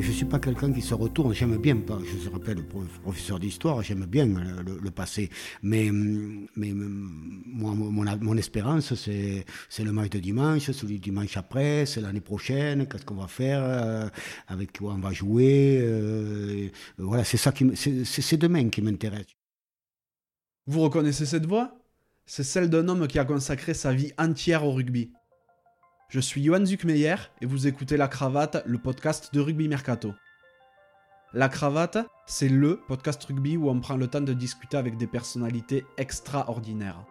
je ne suis pas quelqu'un qui se retourne. J'aime bien, je me rappelle, le professeur d'histoire, j'aime bien le, passé. Mais, mais moi, mon, espérance, c'est, le match de dimanche, celui du dimanche après, c'est l'année prochaine, qu'est-ce qu'on va faire, euh, avec quoi on va jouer. Euh, voilà, c'est ça qui, c'est demain qui m'intéresse. Vous reconnaissez cette voix? C'est celle d'un homme qui a consacré sa vie entière au rugby. Je suis Johan Zuckmeyer et vous écoutez La Cravate, le podcast de Rugby Mercato. La Cravate, c'est LE podcast rugby où on prend le temps de discuter avec des personnalités extraordinaires.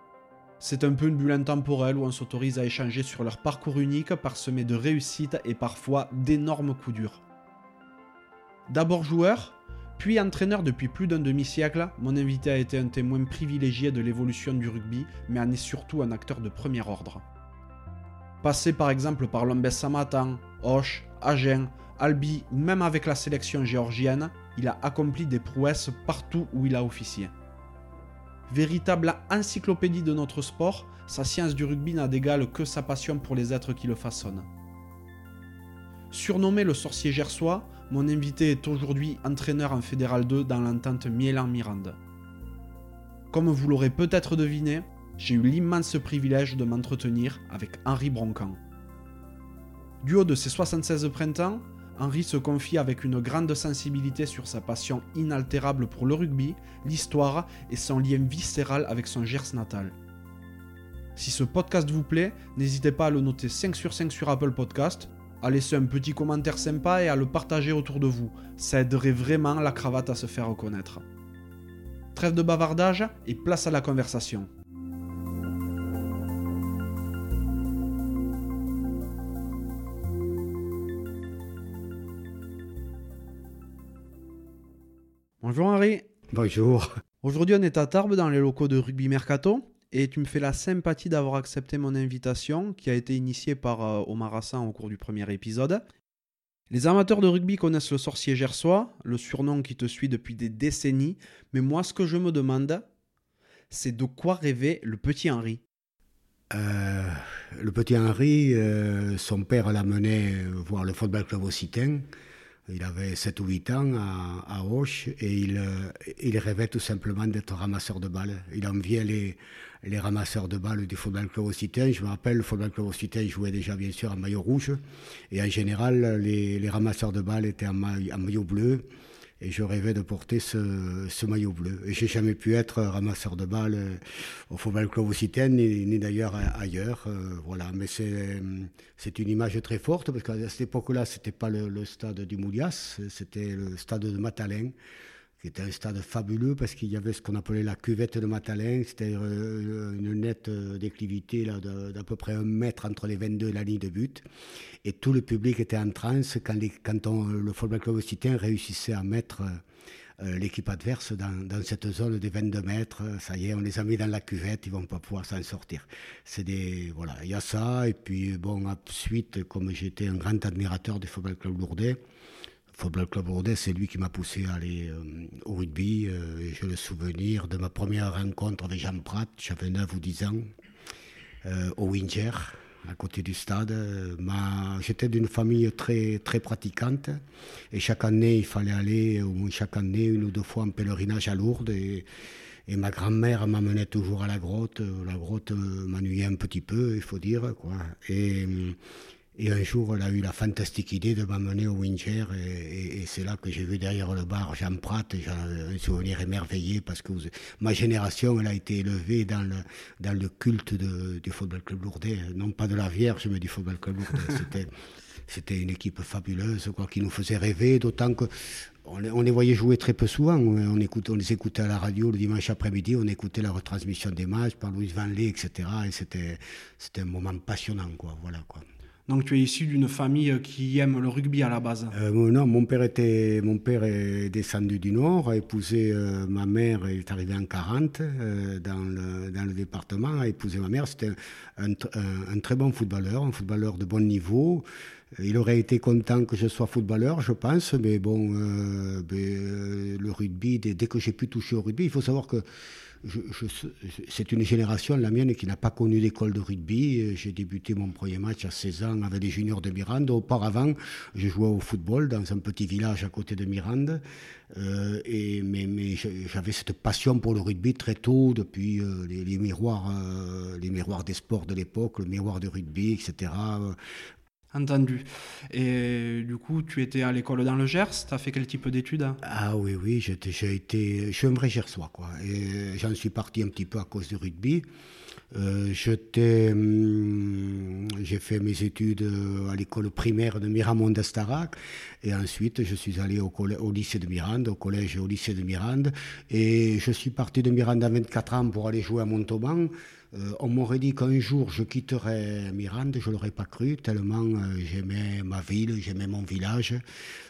C'est un peu une bulle intemporelle où on s'autorise à échanger sur leur parcours unique parsemé de réussites et parfois d'énormes coups durs. D'abord joueur, puis entraîneur depuis plus d'un demi-siècle, mon invité a été un témoin privilégié de l'évolution du rugby, mais en est surtout un acteur de premier ordre. Passé par exemple par Lombes Samatan, Hoche, Agen, Albi ou même avec la sélection géorgienne, il a accompli des prouesses partout où il a officié. Véritable encyclopédie de notre sport, sa science du rugby n'a d'égal que sa passion pour les êtres qui le façonnent. Surnommé le sorcier gersois, mon invité est aujourd'hui entraîneur en Fédéral 2 dans l'entente Mielan-Mirande. Comme vous l'aurez peut-être deviné, j'ai eu l'immense privilège de m'entretenir avec Henri Broncan. Du haut de ses 76 printemps, Henri se confie avec une grande sensibilité sur sa passion inaltérable pour le rugby, l'histoire et son lien viscéral avec son Gers natal. Si ce podcast vous plaît, n'hésitez pas à le noter 5 sur 5 sur Apple Podcast, à laisser un petit commentaire sympa et à le partager autour de vous. Ça aiderait vraiment la cravate à se faire reconnaître. Trêve de bavardage et place à la conversation. Bonjour Henri. Bonjour. Aujourd'hui, on est à Tarbes dans les locaux de Rugby Mercato et tu me fais la sympathie d'avoir accepté mon invitation qui a été initiée par euh, Omar Hassan au cours du premier épisode. Les amateurs de rugby connaissent le sorcier gersois, le surnom qui te suit depuis des décennies, mais moi ce que je me demande, c'est de quoi rêvait le petit Henri euh, Le petit Henri, euh, son père l'a mené voir le football club occitan. Il avait 7 ou 8 ans à, Auch et il, rêvait tout simplement d'être ramasseur de balles. Il enviait les, les ramasseurs de balles du football club occitan. Je me rappelle, le football club occitan jouait déjà bien sûr en maillot rouge et en général, les, les ramasseurs de balles étaient en maillot bleu et je rêvais de porter ce, ce maillot bleu. Et j'ai jamais pu être ramasseur de balles euh, au Football Club Occitane, ni, ni d'ailleurs ailleurs. Euh, voilà, mais c'est une image très forte parce qu'à cette époque-là, c'était pas le, le, stade du Moulias, c'était le stade de Matalin qui était un stade fabuleux parce qu'il y avait ce qu'on appelait la cuvette de Matalin, c'était euh, une nette euh, déclivité d'à peu près un mètre entre les 22 et la ligne de but. Et tout le public était en transe quand, quand on, le Football Club Occitan réussissait à mettre euh, l'équipe adverse dans, dans, cette zone des 22 mètres. Ça y est, on les a mis dans la cuvette, ils vont pas pouvoir s'en sortir. C'est des, voilà, il y a ça. Et puis, bon, ensuite, comme j'étais un grand admirateur du Football Club Lourdes, Football Club Bordeaux, c'est lui qui m'a poussé à aller euh, au rugby. Euh, j'ai le souvenir de ma première rencontre avec Jean Pratt, j'avais 9 ou 10 ans, euh, au Winger, à côté du stade. J'étais d'une famille très, très pratiquante. Et chaque année, il fallait aller, au moins chaque année, une ou deux fois en pèlerinage à Lourdes. Et, ma grand-mère m'amenait toujours à la grotte. La grotte m'ennuyait un petit peu, il faut dire. Quoi. Et un jour, elle a eu la fantastique idée de m'amener au Winger, et, et, c'est là que j'ai vu derrière le bar Jean Pratt, et j'ai un souvenir émerveillé, parce que ma génération, elle a été élevée dans le, dans le culte de, du Football Club Lourdes, non pas de la Vierge, mais du Football Club Lourdes. C'était, c'était une équipe fabuleuse, quoi, qui nous faisait rêver, d'autant que on, les voyait jouer très peu souvent. On, écoute, on les écoutait à la radio le dimanche après-midi, on écoutait la retransmission des matchs par Louis Van Lee, etc. Et c'était, c'était un moment passionnant, quoi. Voilà, quoi. Donc tu es issu d'une famille qui aime le rugby à la base euh, Non, mon père, était, mon père est descendu du Nord, a épousé euh, ma mère, il est arrivé en 40 euh, dans, le, dans le département, a épousé ma mère. C'était un, très bon footballeur, un footballeur de bon niveau. Il aurait été content que je sois footballeur, je pense, mais bon, euh, euh, le rugby, dès, dès que j'ai pu toucher au rugby, il faut savoir que c'est une génération, la mienne, qui n'a pas connu d'école de rugby. J'ai débuté mon premier match à 16 ans avec les juniors de Mirande. Auparavant, je jouais au football dans un petit village à côté de Mirande. Euh, et, mais, mais j'avais cette passion pour le rugby très tôt, depuis euh, les, miroirs, euh, les miroirs des sports de l'époque, le miroir de rugby, etc. Entendu. Et du coup, tu étais à l'école dans le Gers, tu as fait quel type d'études Ah oui, oui, j'ai été, je suis un vrai Gersois, quoi. Et j'en suis parti un petit peu à cause du rugby. Euh, hum, j'ai fait mes études à l'école primaire de Miramont d'Astarac et ensuite je suis allé au, au, lycée de Mirande, au collège et au lycée de Mirande et je suis parti de Mirande à 24 ans pour aller jouer à Montauban. Euh, on m'aurait dit qu'un jour je quitterais Mirande, je l'aurais pas cru, tellement euh, j'aimais ma ville, j'aimais mon village,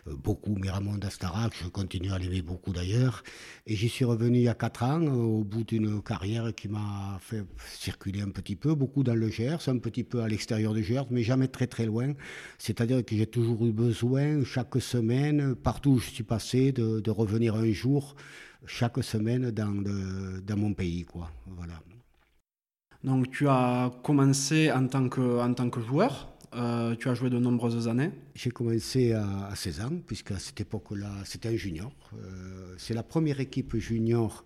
euh, beaucoup Miramont d'Astarac, je continue à l'aimer beaucoup d'ailleurs. Et j'y suis revenu il y a 4 ans, au bout d'une carrière qui m'a fait circuler un petit peu, beaucoup dans le Gers, un petit peu à l'extérieur du Gers, mais jamais très très loin. C'est-à-dire que j'ai toujours eu besoin, chaque semaine, partout où je suis passé, de, revenir un jour, chaque semaine dans, dans mon pays. Quoi. Voilà. Donc tu as commencé en tant que, en tant que joueur, euh, tu as joué de nombreuses années J'ai commencé à, 16 ans, puisque à cette époque-là, c'était un junior. Euh, c'est la première équipe junior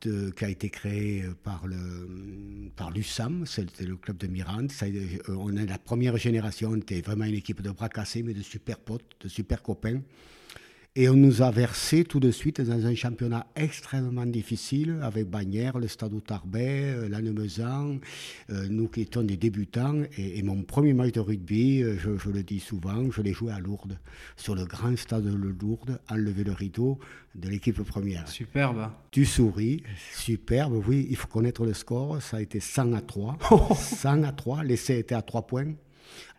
qui a été créée par, le, par l'USAM, c'était le club de Mirande. Euh, on est la première génération, on était vraiment une équipe de bras cassés, mais de super potes, de super copains. Et on nous a versé tout de suite dans un championnat extrêmement difficile avec Bagnères, le Stade Tarbet, euh, Lannemezan, euh, nous qui étions des débutants. Et, mon premier match de rugby, euh, je, le dis souvent, je l'ai joué à Lourdes, sur le grand stade de Lourdes, enlever le rideau de l'équipe première. Superbe. Tu souris, superbe, oui, il faut connaître le score, ça a été 100 à 3. 100 à 3, l'essai était à 3 points.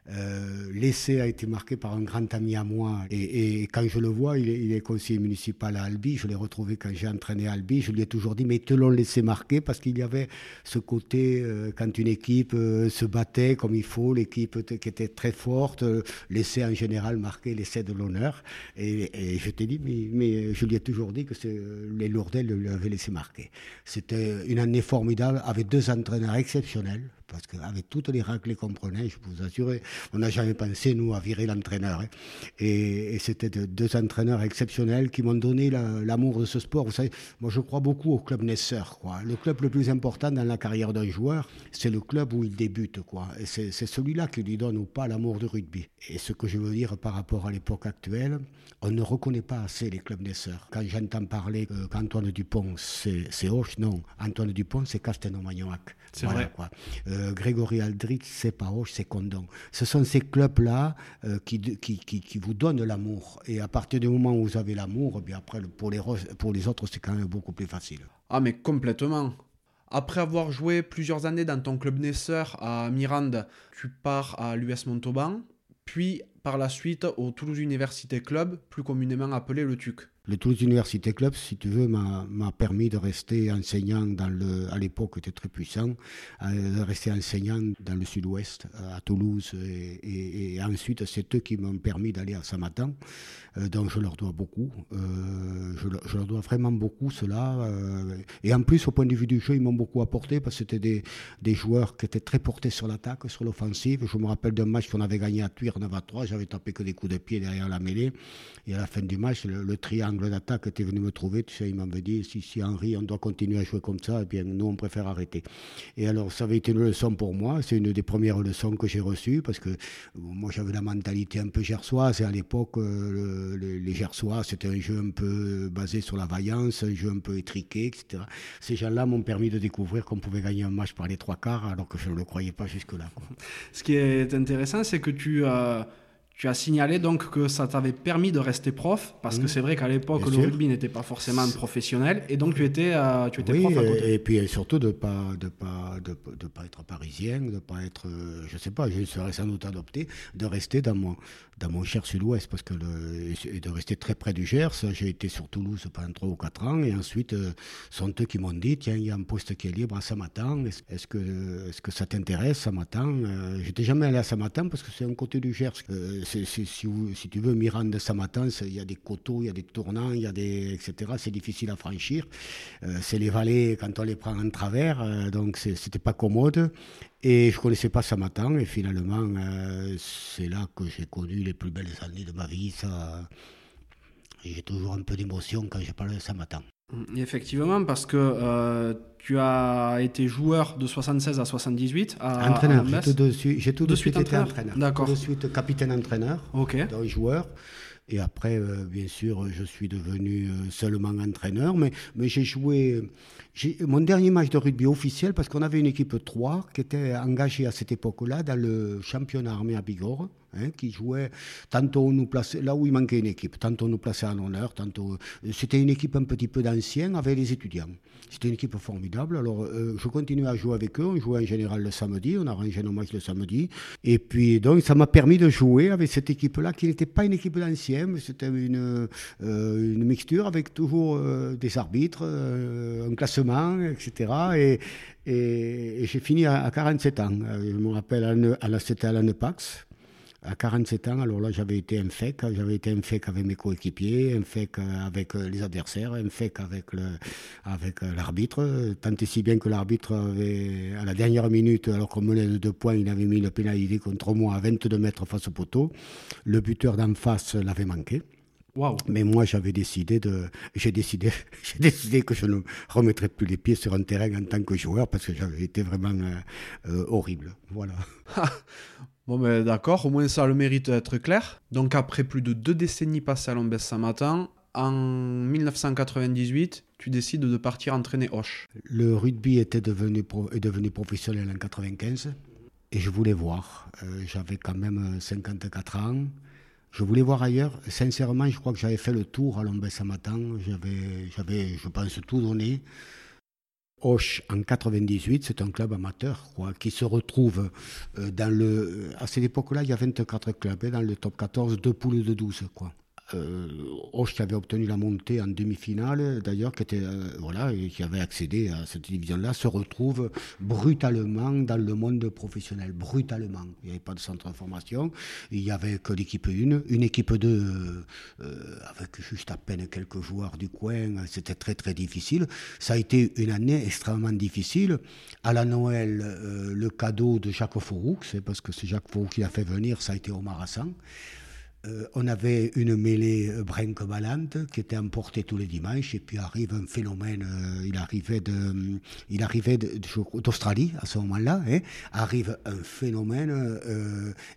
Euh, l'essai a été marqué par un grand ami à moi. Et, quand je le vois, il est, conseiller municipal à Albi. Je l'ai retrouvé quand j'ai entraîné Albi. Je lui ai toujours dit, mais te l'ont laissé marquer parce qu'il y avait ce côté, euh, quand une équipe euh, se battait comme il faut, l'équipe qui était très forte, l'essai en général marquait l'essai de l'honneur. Et, je t'ai dit, mais, je lui ai toujours dit que les Lourdels lui avaient laissé marquer. C'était une année formidable avec deux entraîneurs exceptionnels parce qu'avec toutes les règles qu'on prenait, je peux vous assurer, on n'a jamais pensé, nous, à virer l'entraîneur. Hein. Et, c'était deux entraîneurs exceptionnels qui m'ont donné l'amour de ce sport. Vous savez, moi, je crois beaucoup au club naisseur. Le club le plus important dans la carrière d'un joueur, c'est le club où il débute. C'est celui-là qui lui donne ou pas l'amour du rugby. Et ce que je veux dire par rapport à l'époque actuelle, on ne reconnaît pas assez les clubs naisseurs. Quand j'entends parler qu'Antoine Dupont, c'est Hoche, non. Antoine Dupont, c'est Castelnau-Magnoac. C'est vrai. Quoi. Euh, Grégory Aldrit, c'est pas Hoche, c'est Condon. Ce sont ces clubs-là euh, qui, qui, qui, vous donnent l'amour. Et à partir du moment où vous avez l'amour, eh bien après, pour les, pour les autres, c'est quand même beaucoup plus facile. Ah, mais complètement. Après avoir joué plusieurs années dans ton club naisseur à Mirande, tu pars à l'US Montauban, puis par la suite au Toulouse Université Club, plus communément appelé le TUC. Le Toulouse Université Club, si tu veux, m'a permis de rester enseignant dans le, à l'époque était très puissant, euh, de rester enseignant dans le sud-ouest, à Toulouse, et, ensuite c'est eux qui m'ont permis d'aller à Samatan, donc je leur dois beaucoup, euh, je, leur dois vraiment beaucoup cela, et en plus au point de vue du jeu, ils m'ont beaucoup apporté parce que c'était des, joueurs qui étaient très portés sur l'attaque, sur l'offensive. Je me rappelle d'un match qu'on avait gagné à Tuir 9 à 3, j'avais tapé que des coups de pied derrière la mêlée, et à la fin du match, le triangle d'attaque était venu me trouver, tu sais, il m'avait dit si, si Henri, on doit continuer à jouer comme ça, eh bien nous on préfère arrêter. Et alors ça avait été une leçon pour moi, c'est une des premières leçons que j'ai reçues parce que moi j'avais la mentalité un peu gersoise et à l'époque euh, les gersois c'était un jeu un peu basé sur la vaillance, un jeu un peu étriqué, etc. Ces gens-là m'ont permis de découvrir qu'on pouvait gagner un match par les trois quarts alors que je ne le croyais pas jusque-là. Ce qui est intéressant, c'est que tu as tu as signalé donc que ça t'avait permis de rester prof, parce que mmh. c'est vrai qu'à l'époque, le rugby n'était pas forcément professionnel, et donc tu étais, euh, tu étais prof à côté. Et, puis surtout de ne pas, de pas, de, de, pas être parisien, de ne pas être, euh, je ne sais pas, je serais sans doute adopté, de rester dans mon, dans mon cher sud-ouest, parce que et de rester très près du Gers. J'ai été sur Toulouse pendant 3 ou 4 ans, et ensuite, euh, sont eux qui m'ont dit, tiens, il y a un poste qui est libre à Samatan, est-ce que, est -ce que ça t'intéresse, Samatan J'étais jamais allé à Samatan, parce que c'est un côté du Gers si, tu veux, Mirande Samatan, il y a des coteaux, il y a des tournants, il y a des, etc. C'est difficile à franchir. Euh, c'est les vallées quand on les prend en travers, euh, donc c'était pas commode. Et je connaissais pas Samatan, et finalement, euh, c'est là que j'ai connu les plus belles années de ma vie. Ça, j'ai toujours un peu d'émotion quand je parle de Samatan. Effectivement, parce que euh, tu as été joueur de 76 à 78 à Entraîneur, j'ai tout de, suite, été entraîneur. D'accord. Tout de suite capitaine-entraîneur, ok donc joueur. Et après, euh, bien sûr, je suis devenu euh, seulement entraîneur, mais, mais j'ai joué. Mon dernier match de rugby officiel, parce qu'on avait une équipe 3 qui était engagée à cette époque-là dans le championnat armé à Bigorre. Hein, qui jouait. Tantôt nous plaçait là où il manquait une équipe, tantôt on nous plaçait en honneur, tantôt. Euh, c'était une équipe un petit peu d'anciens avec les étudiants. C'était une équipe formidable. Alors euh, je continuais à jouer avec eux. On jouait en général le samedi, on arrangeait nos matchs le samedi. Et puis donc ça m'a permis de jouer avec cette équipe-là qui n'était pas une équipe d'anciens, mais c'était une, euh, une mixture avec toujours des arbitres, un classement, etc. Et, j'ai fini à, 47 ans. Je me rappelle, à, la, c'était à à 47 ans, alors là, j'avais été un fake, j'avais été un fake avec mes coéquipiers, un fake avec euh, les adversaires, un fake avec le, avec euh, l'arbitre, tant et si bien que l'arbitre avait, à la dernière minute, alors qu'on menait de deux points, il avait mis le pénalité contre moi à 22 mètres face au poteau. Le buteur d'en face l'avait manqué. Wow. Mais moi, j'avais décidé de, j'ai décidé, j'ai décidé que je ne remettrais plus les pieds sur un terrain en tant que joueur parce que j'avais été vraiment euh, horrible. Voilà. Bon, ben d'accord, au moins ça a le mérite d'être clair. Donc, après plus de deux décennies passées à Lombès Samatan, en 1998, tu décides de partir entraîner Hoche. Le rugby était devenu est devenu professionnel en 95 et je voulais voir. Euh, j'avais quand même 54 ans. Je voulais voir ailleurs. Sincèrement, je crois que j'avais fait le tour à Lombès Samatan. J'avais, j'avais, je pense, tout donné. Hoche en 98, c'est un club amateur quoi, qui se retrouve euh, dans le. À cette époque-là, il y a 24 clubs, hein, dans le top 14, deux poules de 12. Quoi euh, qui avait obtenu la montée en demi-finale, d'ailleurs, qui, euh, voilà, qui avait accédé à cette division-là, se retrouve brutalement dans le monde professionnel. Brutalement. Il n'y avait pas de centre de formation. Il n'y avait que l'équipe 1. Une équipe 2, euh, euh, avec juste à peine quelques joueurs du coin. C'était très, très difficile. Ça a été une année extrêmement difficile. À la Noël, le cadeau de Jacques Fouroux, c'est parce que c'est Jacques Fouroux qui l'a fait venir, ça a été Omar Hassan. Euh, on avait une mêlée euh, brinque-ballante qui était emportée tous les dimanches et puis arrive un phénomène, euh, il arrivait de, il arrivait d'Australie à ce moment-là, hein, arrive un phénomène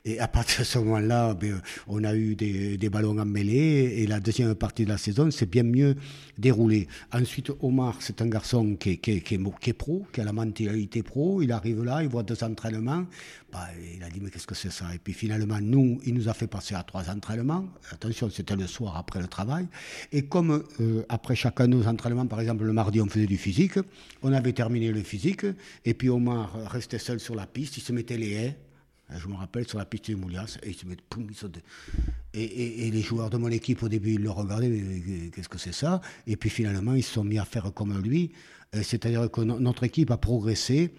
et à partir de ce moment-là, ben, on a eu des, ballons en mêlée et la deuxième partie de la saison s'est bien mieux déroulée. Ensuite, Omar, c'est un garçon qui est, qui, est pro, qui a la mentalité pro, il arrive là, il voit deux entraînements, bah, il a dit mais qu'est-ce que c'est ça? Et puis finalement, nous, il nous a fait passer à trois entraînements. Attention, c'était le soir après le travail. Et comme euh, après chacun de nos entraînements, par exemple le mardi, on faisait du physique, on avait terminé le physique, et puis Omar restait seul sur la piste, il se mettait les haies. Je me rappelle sur la piste de Moulias, et il se il et, et, les joueurs de mon équipe, au début, ils le regardaient, qu'est-ce que c'est ça? Et puis finalement, ils se sont mis à faire comme lui. Euh, c'est-à-dire que notre équipe a progressé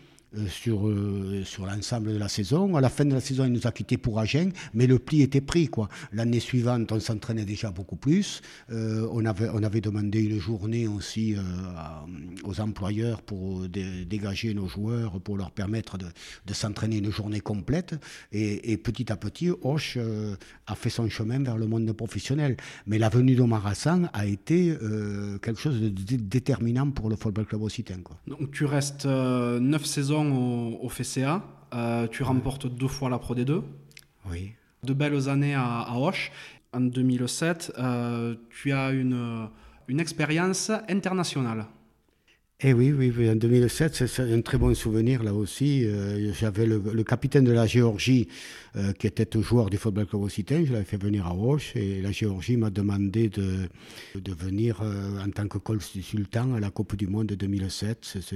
sur, euh, sur l'ensemble de la saison. À la fin de la saison, il nous a quittés pour Agen, mais le pli était pris. quoi. L'année suivante, on s'entraînait déjà beaucoup plus. Euh, on, avait, on avait demandé une journée aussi aux employeurs pour dégager nos joueurs, pour leur permettre de, de s'entraîner une journée complète. Et, petit à petit, Hoche a fait son chemin vers le monde professionnel. Mais la venue d'Omar Hassan a été quelque chose de, déterminant pour le Football Club Occitan. Quoi. Donc tu restes neuf saisons au, FCA. Euh, tu remportes deux fois la Pro D2. Oui. De belles années à, à Hoche. En 2007, euh, tu as une, une expérience internationale. Eh oui, oui, oui, en 2007, c'est un très bon souvenir là aussi. Euh, j'avais le, capitaine de la Géorgie euh, qui était joueur du football club occitan, je l'avais fait venir à Roche et la Géorgie m'a demandé de, de venir euh, en tant que consultant à la Coupe du Monde de 2007. C'est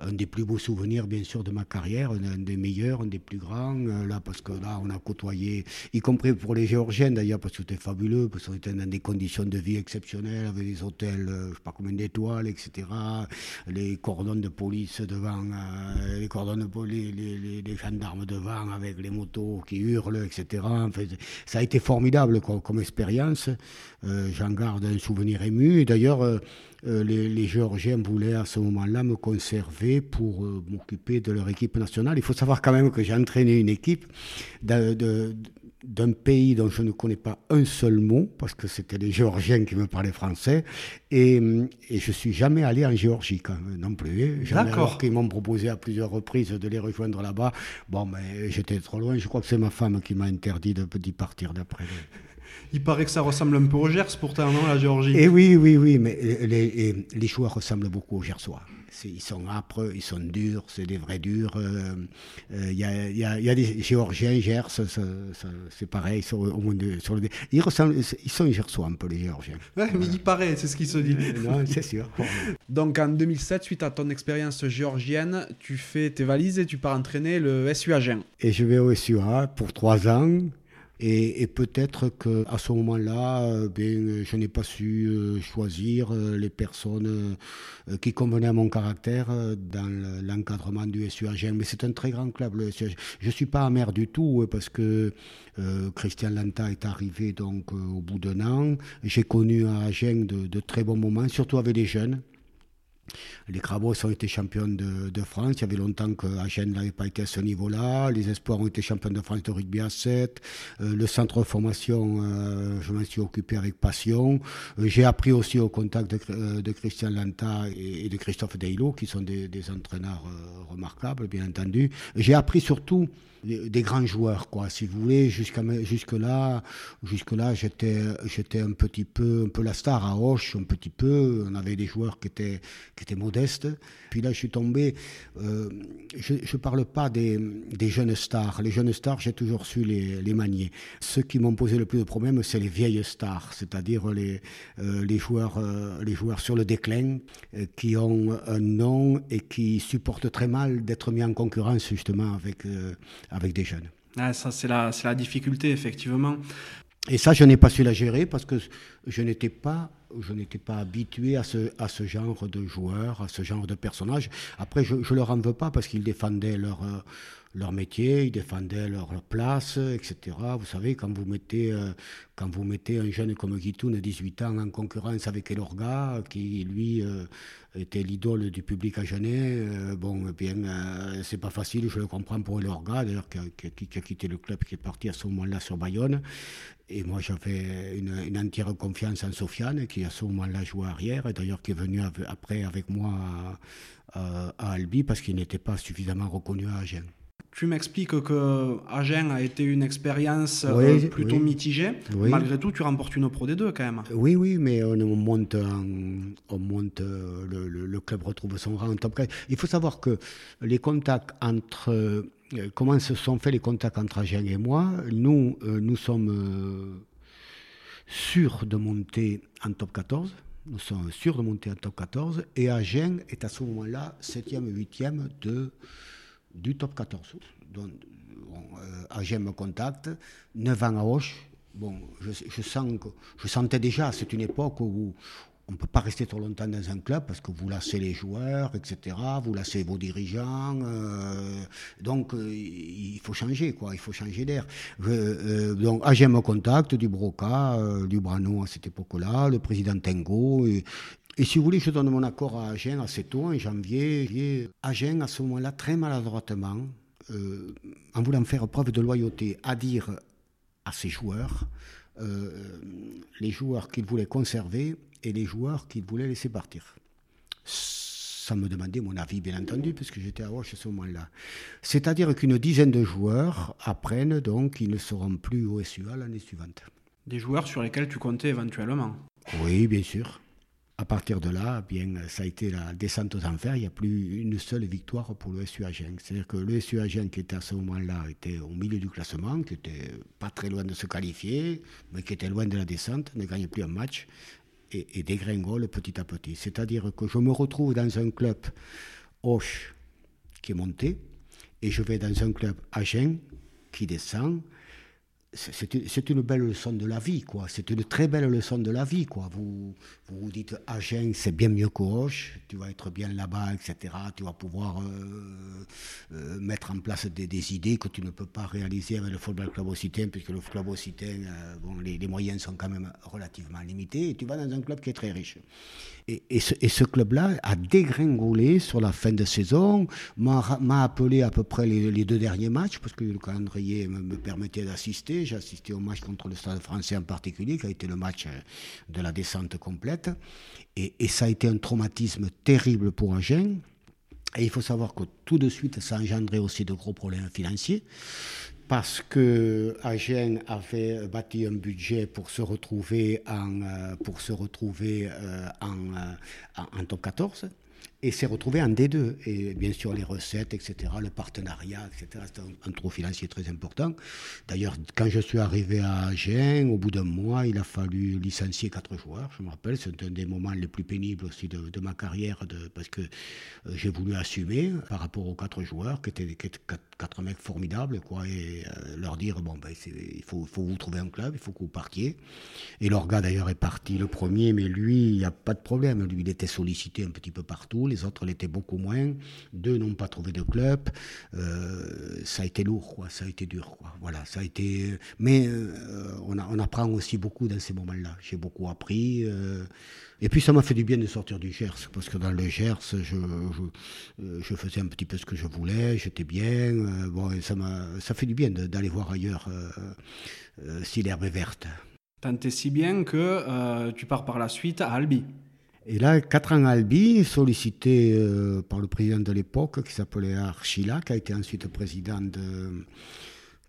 un des plus beaux souvenirs, bien sûr, de ma carrière, un, des meilleurs, un des plus grands, là, parce que là, on a côtoyé, y compris pour les Géorgiens d'ailleurs, parce que c'était fabuleux, parce qu'on était dans des conditions de vie exceptionnelles, avec des hôtels, je ne sais pas combien d'étoiles, etc., les cordons de police devant, les cordons de police, les, gendarmes devant avec les motos qui hurlent, etc. ça a été formidable comme, expérience. Euh, j'en garde un souvenir ému. D'ailleurs, euh, les, Géorgiens voulaient à ce moment-là me conserver pour m'occuper de leur équipe nationale. Il faut savoir quand même que j'ai entraîné une équipe d'un pays dont je ne connais pas un seul mot, parce que c'était les Géorgiens qui me parlaient français, et, et je suis jamais allé en Géorgie quand même, non plus. D'accord. Ils m'ont proposé à plusieurs reprises de les rejoindre là-bas. Bon, mais j'étais trop loin. Je crois que c'est ma femme qui m'a interdit d'y partir d'après. Il paraît que ça ressemble un peu au Gers, pourtant, non, la Géorgie? Et oui, oui, oui, mais les, les choix ressemblent beaucoup aux Gersois ils sont âpres, ils sont durs, c'est des vrais durs. Il euh, euh, y, a, y, a, y, a, des Géorgiens, Gers, c'est pareil. Sur, au sur le, ils, ressemblent, ils sont gersois un peu, les Géorgiens. Ouais, mais il paraît, c'est ce qui se dit. non, c'est sûr. Donc en 2007, suite à ton expérience géorgienne, tu fais tes valises et tu pars entraîner le SU Agen. Et je vais au SUA pour trois ans. Et, peut-être qu'à ce moment-là, euh, ben, je n'ai pas su euh, choisir euh, les personnes qui convenaient à mon caractère dans l'encadrement du SUAGEN. Mais c'est un très grand club, le Je ne suis pas amer du tout parce que Christian Lanta est arrivé donc au bout d'un an. J'ai connu à Agen de, de très bons moments, surtout avec les jeunes. Les Crabos ont été champions de, France. Il y avait longtemps qu'Agen n'avait pas été à ce niveau-là. Les Espoirs ont été champions de France de rugby à 7. Euh, le centre de formation, euh, je m'en suis occupé avec passion. Euh, j'ai appris aussi au contact de, Christian Lanta et, de Christophe Deilo, qui sont des, des entraîneurs remarquables, bien entendu. J'ai appris surtout des, grands joueurs, quoi, si vous voulez. Jusqu'à jusque là, jusque là, j'étais j'étais un petit peu un peu la star à Hoche, un petit peu. On avait des joueurs qui étaient qui étaient modestes. Puis là, je suis tombé. Euh, je ne parle pas des, des, jeunes stars. Les jeunes stars, j'ai toujours su les, les, manier. Ceux qui m'ont posé le plus de problèmes, c'est les vieilles stars, c'est-à-dire les euh, les joueurs euh, les joueurs sur le déclin, qui ont un nom et qui supportent très mal d'être mis en concurrence justement avec avec des jeunes. ça, c'est la, la difficulté, effectivement. Et ça, je n'ai pas su la gérer parce que je n'étais pas, je n'étais pas habitué à ce, à ce genre de joueurs, à ce genre de personnages. Après, je ne leur en veux pas parce qu'ils défendaient leur, euh, leur métier, ils défendaient leur, place, etc. Vous savez, quand vous mettez, euh, quand vous mettez un jeune comme Guitoun, 18 ans, en concurrence avec Elorga, qui lui euh, était l'idole du public à Genève, euh, bon, eh bien, c'est pas facile, je le comprends pour Elorga, d'ailleurs, qui, a quitté le club, qui est parti à ce moment-là sur Bayonne. Et moi, j'avais une, entière confiance en Sofiane, qui à ce moment-là jouait arrière, et d'ailleurs qui est venu après avec moi à, à Albi, parce qu'il n'était pas suffisamment reconnu à Agen. Tu m'expliques que Agen a été une expérience euh, plutôt mitigée. Malgré tout, tu remportes une Pro des deux quand même. Oui, oui, mais on monte, on monte euh, le, club retrouve son rang en top 4. Il faut savoir que les contacts entre. Euh, comment se sont faits les contacts entre Agen et moi Nous, nous sommes sûrs de monter en top 14. Nous sommes sûrs de monter en top 14. Et Agen est à ce moment-là 7e, 8e de du top 14. Donc, bon, me contacte, 9 ans à Hoche. Bon, je, sens que, je sentais déjà, c'est une époque où on ne peut pas rester trop longtemps dans un club parce que vous lassez les joueurs, etc. Vous lassez vos dirigeants. Euh, donc, euh, il faut changer, quoi. Il faut changer d'air. Euh, donc, AGM me contacte, du Broca, du Brano à cette époque-là, le président Tengo. Et si vous voulez, je donne mon accord à Agen assez tôt, en janvier. Agen, à ce moment-là, très maladroitement, euh, en voulant faire preuve de loyauté, à dire à ses joueurs, euh, les joueurs qu'il voulait conserver et les joueurs qu'il voulait laisser partir. Ça me demandait mon avis, bien entendu, puisque j'étais à Roche à ce moment-là. C'est-à-dire qu'une dizaine de joueurs apprennent donc qu'ils ne seront plus au SUA l'année suivante. Des joueurs sur lesquels tu comptais éventuellement? Oui, bien sûr à partir de là, bien, ça a été la descente aux enfers. Il n'y a plus une seule victoire pour le SU Agen. C'est-à-dire que le SU Agen, qui était à ce moment-là, était au milieu du classement, qui était pas très loin de se qualifier, mais qui était loin de la descente, ne gagnait plus un match et, et dégringole petit à petit. C'est-à-dire que je me retrouve dans un club Hoche qui est monté et je vais dans un club Agen qui descend c'est une belle leçon de la vie, quoi. C'est une très belle leçon de la vie, quoi. Vous vous, vous dites, Agen, c'est bien mieux qu'Auch, tu vas être bien là-bas, etc. Tu vas pouvoir euh, euh, mettre en place des, idées que tu ne peux pas réaliser avec le football club occitan, puisque le club occitan, euh, bon, les, les, moyens sont quand même relativement limités, et tu vas dans un club qui est très riche. Et, ce, club-là a dégringolé sur la fin de saison, m'a appelé à peu près les, deux derniers matchs, parce que le calendrier me, permettait d'assister. J'ai assisté au match contre le Stade français en particulier, qui a été le match euh, de la descente complète. Et, ça a été un traumatisme terrible pour Agen. Et il faut savoir que tout de suite, ça a engendré aussi de gros problèmes financiers parce que Agen avait bâti un budget pour se retrouver en, euh, pour se retrouver euh, en top 14 et s'est retrouvé en D2. Et bien sûr, les recettes, etc., le partenariat, etc., c'est un, trou financier très important. D'ailleurs, quand je suis arrivé à Agen, au bout d'un mois, il a fallu licencier quatre joueurs. Je me rappelle, c'est un des moments les plus pénibles aussi de, ma carrière, parce que euh, j'ai voulu assumer par rapport aux quatre joueurs, qui étaient, quatre, mecs formidables, quoi, et euh, leur dire bon, ben, il faut, faut, vous trouver un club, il faut que vous partiez. Et leur gars, d'ailleurs, est parti le premier, mais lui, il n'y a pas de problème. Lui, il était sollicité un petit peu partout les autres l'étaient beaucoup moins. Deux n'ont pas trouvé de club. Euh, ça a été lourd, quoi. Ça a été dur, quoi. Voilà, ça a été. Mais euh, on, on, apprend aussi beaucoup dans ces moments-là. J'ai beaucoup appris. Euh, et puis ça m'a fait du bien de sortir du Gers, parce que dans le Gers, je, je, faisais un petit peu ce que je voulais, j'étais bien. bon, ça, ça fait du bien d'aller voir ailleurs si l'herbe est verte. Tant et si bien que tu pars par la suite à Albi. Et là, quatre ans à Albi, sollicité euh, par le président de l'époque, qui s'appelait Archila, qui a été ensuite président de.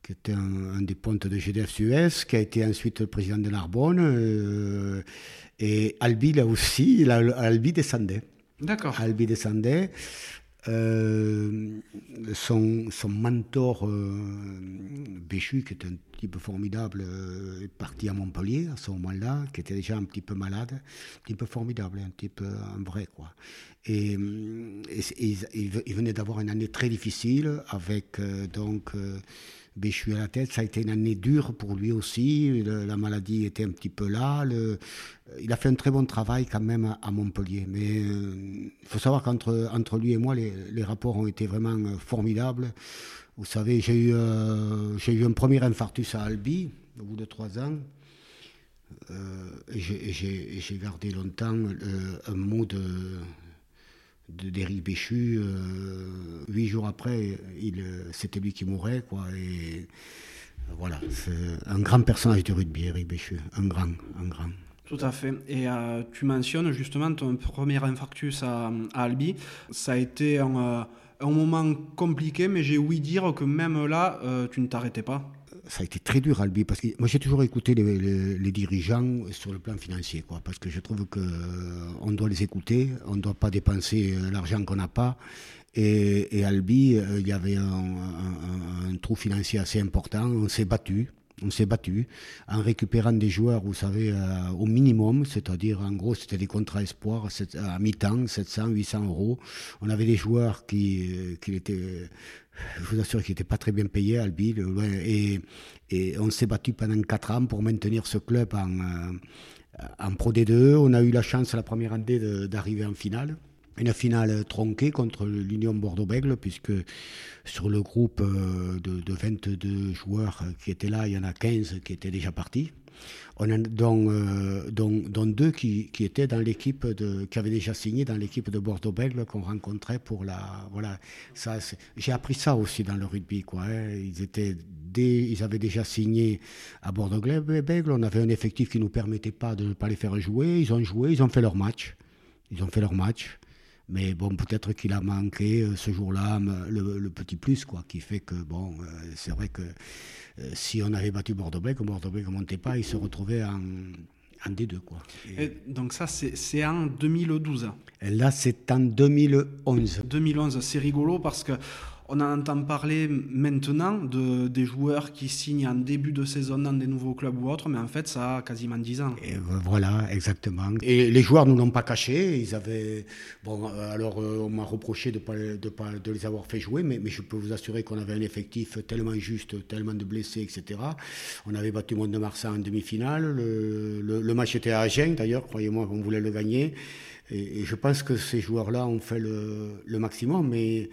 qui était un, des pontes de GDF Suez, qui a été ensuite président de Narbonne. Euh, et Albi, là aussi, Albi descendait. D'accord. Albi descendait. Euh, son, son, mentor euh, Béchu, qui est un type formidable, euh, est parti à Montpellier à ce moment-là, qui était déjà un petit peu malade, un type formidable, un type un vrai quoi. Et, il, venait d'avoir une année très difficile avec donc Béchu à la tête. Ça a été une année dure pour lui aussi. la maladie était un petit peu là. Le, il a fait un très bon travail quand même à, Montpellier. Mais euh, il faut savoir qu'entre entre lui et moi, les, les, rapports ont été vraiment euh, formidables. Vous savez, j'ai eu, euh, eu un premier infarctus à Albi au bout de trois ans. j'ai gardé longtemps un mot de, d'Éric Béchu. Euh, huit jours après, c'était lui qui mourait, quoi. Et voilà, c'est un grand personnage du rugby, Éric Béchu, un grand, un grand. Tout à fait. Et euh, tu mentionnes justement ton premier infarctus à, Albi. Ça a été un, euh, un moment compliqué, mais j'ai ouï dire que même là, tu ne t'arrêtais pas ça a été très dur, Albi, parce que moi j'ai toujours écouté les, dirigeants sur le plan financier, quoi, parce que je trouve qu'on euh, doit les écouter, on ne doit pas dépenser euh, l'argent qu'on n'a pas. Et, Albi, euh, il y avait un, trou financier assez important, on s'est battu. On s'est battu en récupérant des joueurs, vous savez, au minimum, c'est-à-dire en gros c'était des contrats espoirs à mi-temps, 700, 800 euros. On avait des joueurs qui, qui étaient je vous assure qu'il n'était pas très bien payé, Albi. Et, et on s'est battu pendant 4 ans pour maintenir ce club en, euh, en Pro D2. On a eu la chance la première année d'arriver en finale. Une finale tronquée contre l'Union Bordeaux-Bègle, puisque sur le groupe euh, de, de 22 joueurs qui étaient là, il y en a 15 qui étaient déjà partis on a, dont, euh, dont, deux qui, qui étaient dans l'équipe de, qui avaient déjà signé dans l'équipe de Bordeaux-Bègle qu'on rencontrait pour la, voilà, ça, j'ai appris ça aussi dans le rugby, quoi. Hein. Ils étaient, ils avaient déjà signé à Bordeaux-Bègle. On avait un effectif qui nous permettait pas de ne pas les faire jouer. Ils ont joué, ils ont fait leur match. Ils ont fait leur match. Mais bon, peut-être qu'il a manqué euh, ce jour-là le, petit plus, quoi, qui fait que, bon, euh, c'est vrai que euh, si on avait battu Bordeaux-Bègles, Bordeaux-Bègles ne montait pas, il se retrouvait en, en D2, quoi. Et donc ça, c'est en 2012 Et Là, c'est en 2011. 2011, c'est rigolo parce que On entend parler maintenant de, des joueurs qui signent en début de saison dans des nouveaux clubs ou autres, mais en fait, ça a quasiment 10 ans. Et voilà, exactement. Et les joueurs ne l'ont pas caché. Ils avaient. Bon, alors, on m'a reproché de, pas, de, pas, de les avoir fait jouer, mais, mais je peux vous assurer qu'on avait un effectif tellement juste, tellement de blessés, etc. On avait battu Monde de Marseille en demi-finale. Le, le, match était à Agen, d'ailleurs, croyez-moi qu'on voulait le gagner. Et, je pense que ces joueurs-là ont fait le, maximum, mais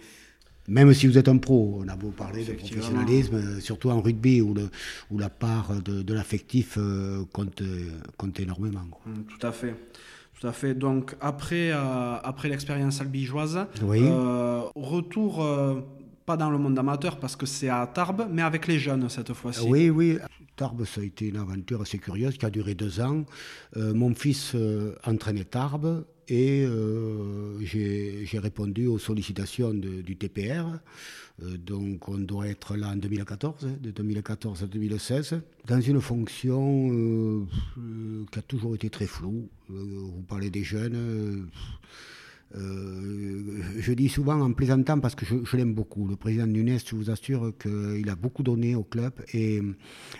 même si vous êtes un pro, on a beau parler de professionnalisme, euh, surtout en rugby où, le, où la part de, l'affectif euh, compte, compte énormément. Mm, tout à fait. Tout à fait. Donc après, euh, après l'expérience albigeoise, retour pas dans le monde amateur parce que c'est à Tarbes, mais avec les jeunes cette fois-ci. Oui, oui. Tarbes, ça a été une aventure assez curieuse qui a duré deux ans. mon fils entraînait Tarbes et euh, j'ai répondu aux sollicitations du TPR. Euh, donc on doit être là en 2014, hein, de 2014 à 2016, dans une fonction euh, qui a toujours été très floue. vous parlez des jeunes. Euh, je dis souvent en plaisantant parce que je, l'aime beaucoup. Le président Nunes, je vous assure qu'il a beaucoup donné au club. Et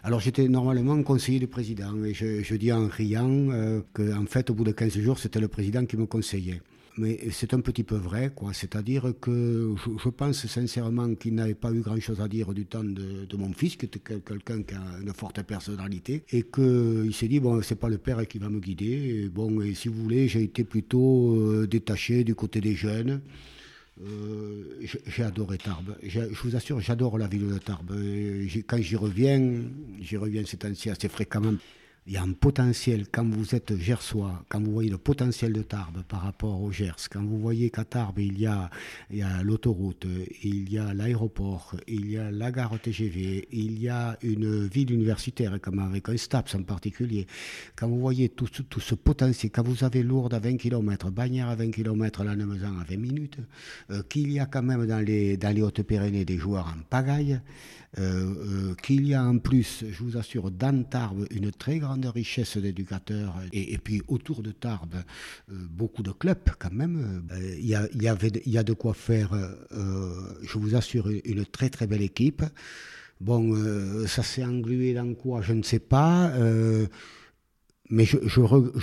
alors j'étais normalement conseiller du président et je, dis en riant euh, qu'en fait au bout de 15 jours c'était le président qui me conseillait mais c'est un petit peu vrai, quoi. C'est-à-dire que je, pense sincèrement qu'il n'avait pas eu grand-chose à dire du temps de, mon fils, qui était quelqu'un qui a une forte personnalité, et qu'il s'est dit bon, c'est pas le père qui va me guider. bon, et si vous voulez, j'ai été plutôt euh, détaché du côté des jeunes. Euh, j'ai adoré Tarbes. Je vous assure, j'adore la ville de Tarbes. Quand j'y reviens, j'y reviens ces temps-ci assez fréquemment il y a un potentiel, quand vous êtes gersois, quand vous voyez le potentiel de Tarbes par rapport au Gers, quand vous voyez qu'à Tarbes, il y a, l'autoroute, il y a l'aéroport, il y a la gare TGV, il y a une ville universitaire, comme avec un STAPS en particulier, quand vous voyez tout, ce potentiel, quand vous avez Lourdes à 20 km, Bagnères à 20 km, la Nemezan à 20 minutes, euh, qu'il y a quand même dans les, dans les Hautes-Pyrénées des joueurs en pagaille, euh, euh, qu'il y a en plus, je vous assure, dans Tarbes, une très grande richesse d'éducateurs, et, puis autour de Tarbes, euh, beaucoup de clubs quand même. Il y, a, y a de quoi faire, je vous assure, une très très belle équipe. Bon, ça s'est englué dans quoi Je ne sais pas. Mais je,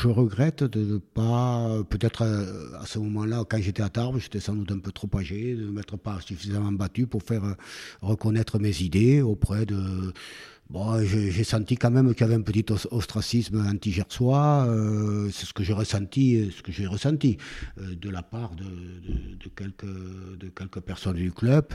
regrette de ne pas, peut-être euh, à ce moment-là, quand j'étais à Tarbes, j'étais sans doute un peu trop âgé, de ne m'être pas suffisamment battu pour faire euh, reconnaître mes idées auprès de... Bon, j'ai senti quand même qu'il y avait un petit ostracisme anti-gersois, euh, c'est ce que j'ai ressenti, ce que j'ai ressenti de la part de, quelques, de quelques personnes du club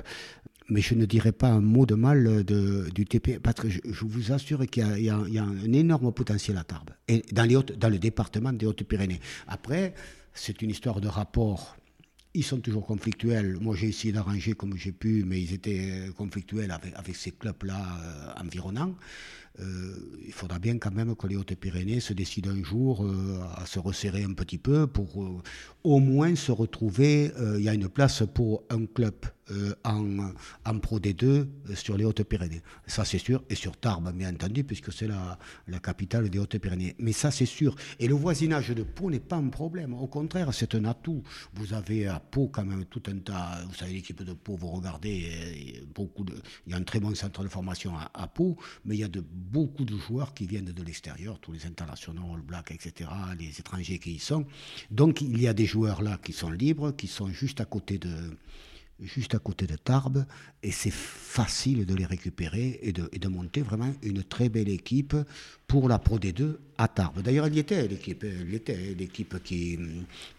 mais je ne dirais pas un mot de mal de, du TP, je, vous assure qu'il y, y, a un énorme potentiel à Tarbes, et dans, les dans le département des Hautes-Pyrénées. Après, c'est une histoire de rapport. Ils sont toujours conflictuels. Moi, j'ai essayé d'arranger comme j'ai pu, mais ils étaient conflictuels avec, ces clubs-là euh, environnants. Euh, il faudra bien quand même que les Hautes-Pyrénées se décident un jour euh, à se resserrer un petit peu pour euh, au moins se retrouver. Il y a une place pour un club en, en, Pro D2 sur les Hautes-Pyrénées. Ça, c'est sûr. Et sur Tarbes, bien entendu, puisque c'est la, la, capitale des Hautes-Pyrénées. Mais ça, c'est sûr. Et le voisinage de Pau n'est pas un problème. Au contraire, c'est un atout. Vous avez à Pau quand même tout un tas. Vous savez, l'équipe de Pau, vous regardez, beaucoup de, il y a un très bon centre de formation à, à Pau, mais il y a de beaucoup de joueurs qui viennent de l'extérieur, tous les internationaux, All Black, etc., les étrangers qui y sont. Donc il y a des joueurs là qui sont libres, qui sont juste à côté de, juste à côté de Tarbes, et c'est facile de les récupérer et de, monter vraiment une très belle équipe pour la Pro D2 à Tarbes. D'ailleurs, elle y était, l'équipe, qui,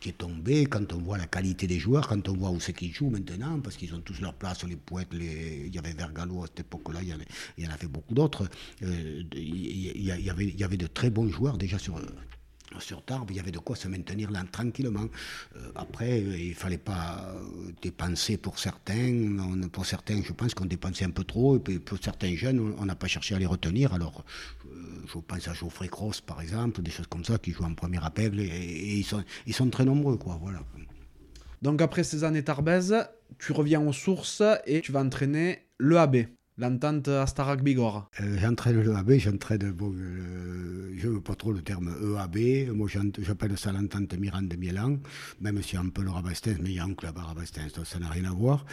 est tombée, quand on voit la qualité des joueurs, quand on voit où c'est qu'ils jouent maintenant, parce qu'ils ont tous leur place, les poètes, il y avait Vergalo à cette époque-là, il, y en avait beaucoup d'autres, euh, il, y avait, il y avait de très bons joueurs déjà sur sur Tarbes, il y avait de quoi se maintenir là tranquillement. Euh, après, euh, il fallait pas euh, dépenser pour certains. pour certains, je pense qu'on dépensait un peu trop. Et pour certains jeunes, on n'a pas cherché à les retenir. Alors, je pense à Geoffrey Cross, par exemple, des choses comme ça, qui jouent en premier appel. Et, ils, sont, très nombreux. Voilà. Donc après ces années tarbaises, tu reviens aux sources et tu vas entraîner le AB l'entente Astarak Bigorre euh, J'entraîne le AB, j'entraîne. Bon, euh, je veux pas trop le terme EAB. Moi, j'appelle ça l'entente Mirande-Mielan, même a un peu le Rabastens, mais il y a un club à Rabastens, ça n'a rien à voir.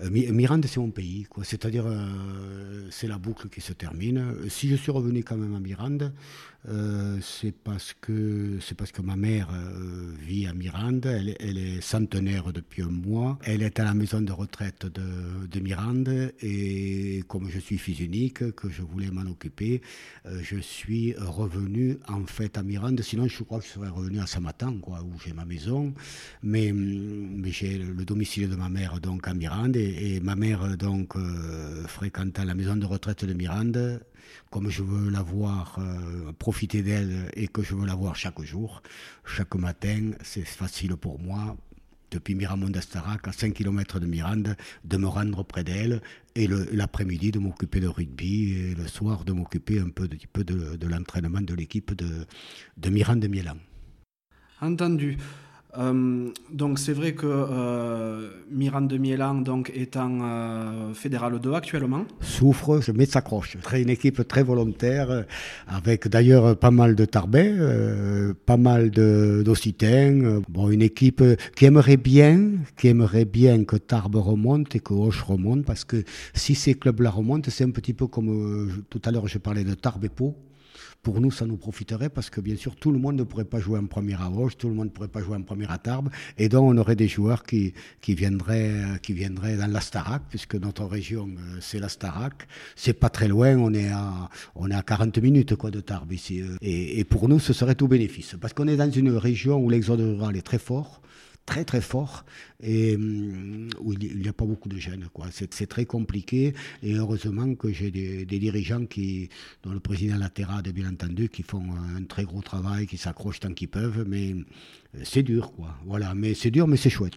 Euh, Mirande, c'est mon pays, quoi. C'est-à-dire, euh, c'est la boucle qui se termine. Si je suis revenu quand même à Mirande, euh, c'est parce que c'est parce que ma mère euh, vit à Mirande. Elle, est centenaire depuis un mois. Elle est à la maison de retraite de, de Mirande et comme je suis fils unique, que je voulais m'en occuper, euh, je suis revenu en fait à Mirande. Sinon, je crois que je serais revenu à Samatan, quoi, où j'ai ma maison. Mais, mais j'ai le domicile de ma mère donc à Mirande et, et ma mère donc fréquentant la maison de retraite de Mirande comme je veux la voir, euh, profiter d'elle et que je veux la voir chaque jour, chaque matin, c'est facile pour moi, depuis Miramont d'Astarac, à 5 km de Mirande, de me rendre près d'elle et l'après-midi de m'occuper de rugby et le soir de m'occuper un peu, de, peu de, de l'entraînement de l'équipe de, de Mirande-Mielan. Entendu. Euh, donc c'est vrai que euh, Mirande de Mielan donc, est en euh, Fédéral 2 actuellement. Souffre, mais s'accroche. Une équipe très volontaire, avec d'ailleurs pas mal de Tarbais, euh, pas mal d'Occitens. Bon, une équipe qui aimerait bien, qui aimerait bien que Tarbes remonte et que Hoche remonte, parce que si ces clubs-là remontent, c'est un petit peu comme euh, tout à l'heure je parlais de Tarbes et Pau pour nous, ça nous profiterait parce que bien sûr, tout le monde ne pourrait pas jouer en première à Roche, tout le monde ne pourrait pas jouer en première à Tarbes, et donc on aurait des joueurs qui, qui, viendraient, qui viendraient dans la Starac, puisque notre région, euh, c'est la Starac. C'est pas très loin, on est à, on est à 40 minutes quoi, de Tarbes ici. Euh. Et, et pour nous, ce serait tout bénéfice, parce qu'on est dans une région où l'exode rural est très fort très très fort et hum, où il n'y a pas beaucoup de jeunes. C'est, très compliqué et heureusement que j'ai des, dirigeants qui, dont le président Laterade bien entendu, qui font un très gros travail, qui s'accrochent tant qu'ils peuvent, mais euh, c'est dur. Quoi. Voilà, mais c'est dur, mais c'est chouette.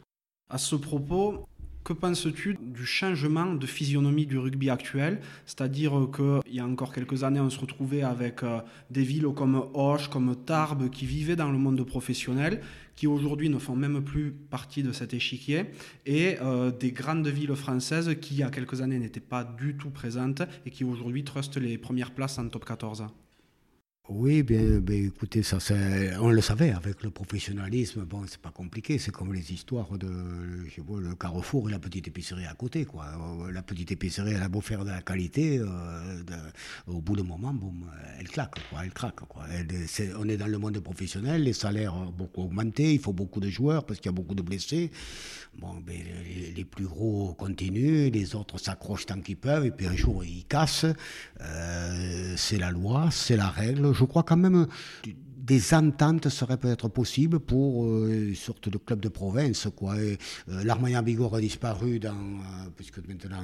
À ce propos, que penses-tu du changement de physionomie du rugby actuel? C'est-à-dire qu'il y a encore quelques années, on se retrouvait avec euh, des villes comme Auch, comme Tarbes, qui vivaient dans le monde professionnel, qui aujourd'hui ne font même plus partie de cet échiquier, et euh, des grandes villes françaises qui, il y a quelques années, n'étaient pas du tout présentes et qui aujourd'hui trustent les premières places en top 14. Oui, bien, écoutez, ça, on le savait avec le professionnalisme. Bon, c'est pas compliqué. C'est comme les histoires de je le carrefour et la petite épicerie à côté. Quoi. La petite épicerie, elle a beau faire de la qualité, euh, au bout d'un moment, boum, elle claque, quoi, elle. Quoi. on est dans le monde professionnel, les salaires ont beaucoup augmenté, il faut beaucoup de joueurs parce qu'il y a beaucoup de blessés. Bon, ben, les, les, plus gros continuent, les autres s'accrochent tant qu'ils peuvent, et puis un jour ils cassent. Euh, c'est la loi, c'est la règle je crois quand même des ententes seraient peut-être possibles pour euh, une sorte de club de province. Quoi. Euh, L'Armagnac Bigorre a disparu, dans, euh, puisque maintenant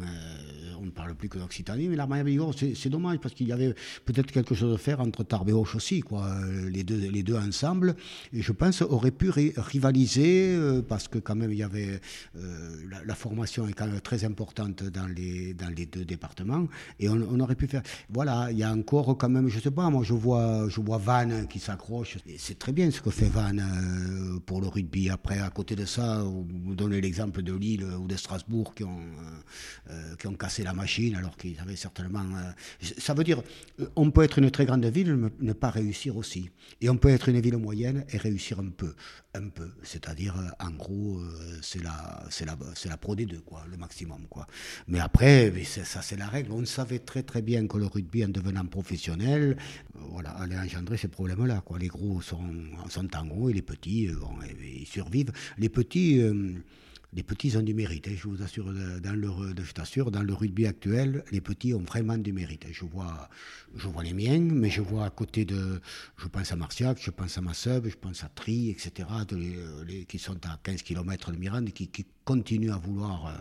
on ne parle plus que d'Occitanie, mais l'Armagnac Bigorre, c'est dommage parce qu'il y avait peut-être quelque chose à faire entre Tarbes et Auch aussi, quoi, les, deux, les deux ensemble. Et je pense aurait pu rivaliser parce que quand même il y avait la, formation est quand même très importante dans les, dans les deux départements et on, on aurait pu faire. Voilà, il y a encore quand même, je sais pas, moi je vois, je vois Vannes qui c'est très bien ce que fait Van euh, pour le rugby. Après, à côté de ça, vous donnez l'exemple de Lille ou de Strasbourg qui ont, euh, euh, qui ont cassé la machine alors qu'ils avaient certainement... ça veut dire, on peut être une très grande ville et ne pas réussir aussi. Et on peut être une ville moyenne et réussir un peu. Un peu. C'est-à-dire, en gros, c'est la, la, la pro des deux, quoi, le maximum. Quoi. Mais après, ça c'est la règle. On savait très très bien que le rugby, en devenant professionnel, voilà, allait engendrer ces problèmes-là. Quoi les gros sont, sont en gros et les petits, euh, ils survivent. Les petits, euh, les petits ont du mérite. Hein, je vous assure, dans le, je t'assure, dans le rugby actuel, les petits ont vraiment du mérite. Je vois, je vois les miens, mais je vois à côté de, je pense à Marciac, je pense à Masseb, je pense à Tri, etc., qui sont à 15 km de Mirande, qui, qui continuent à vouloir euh,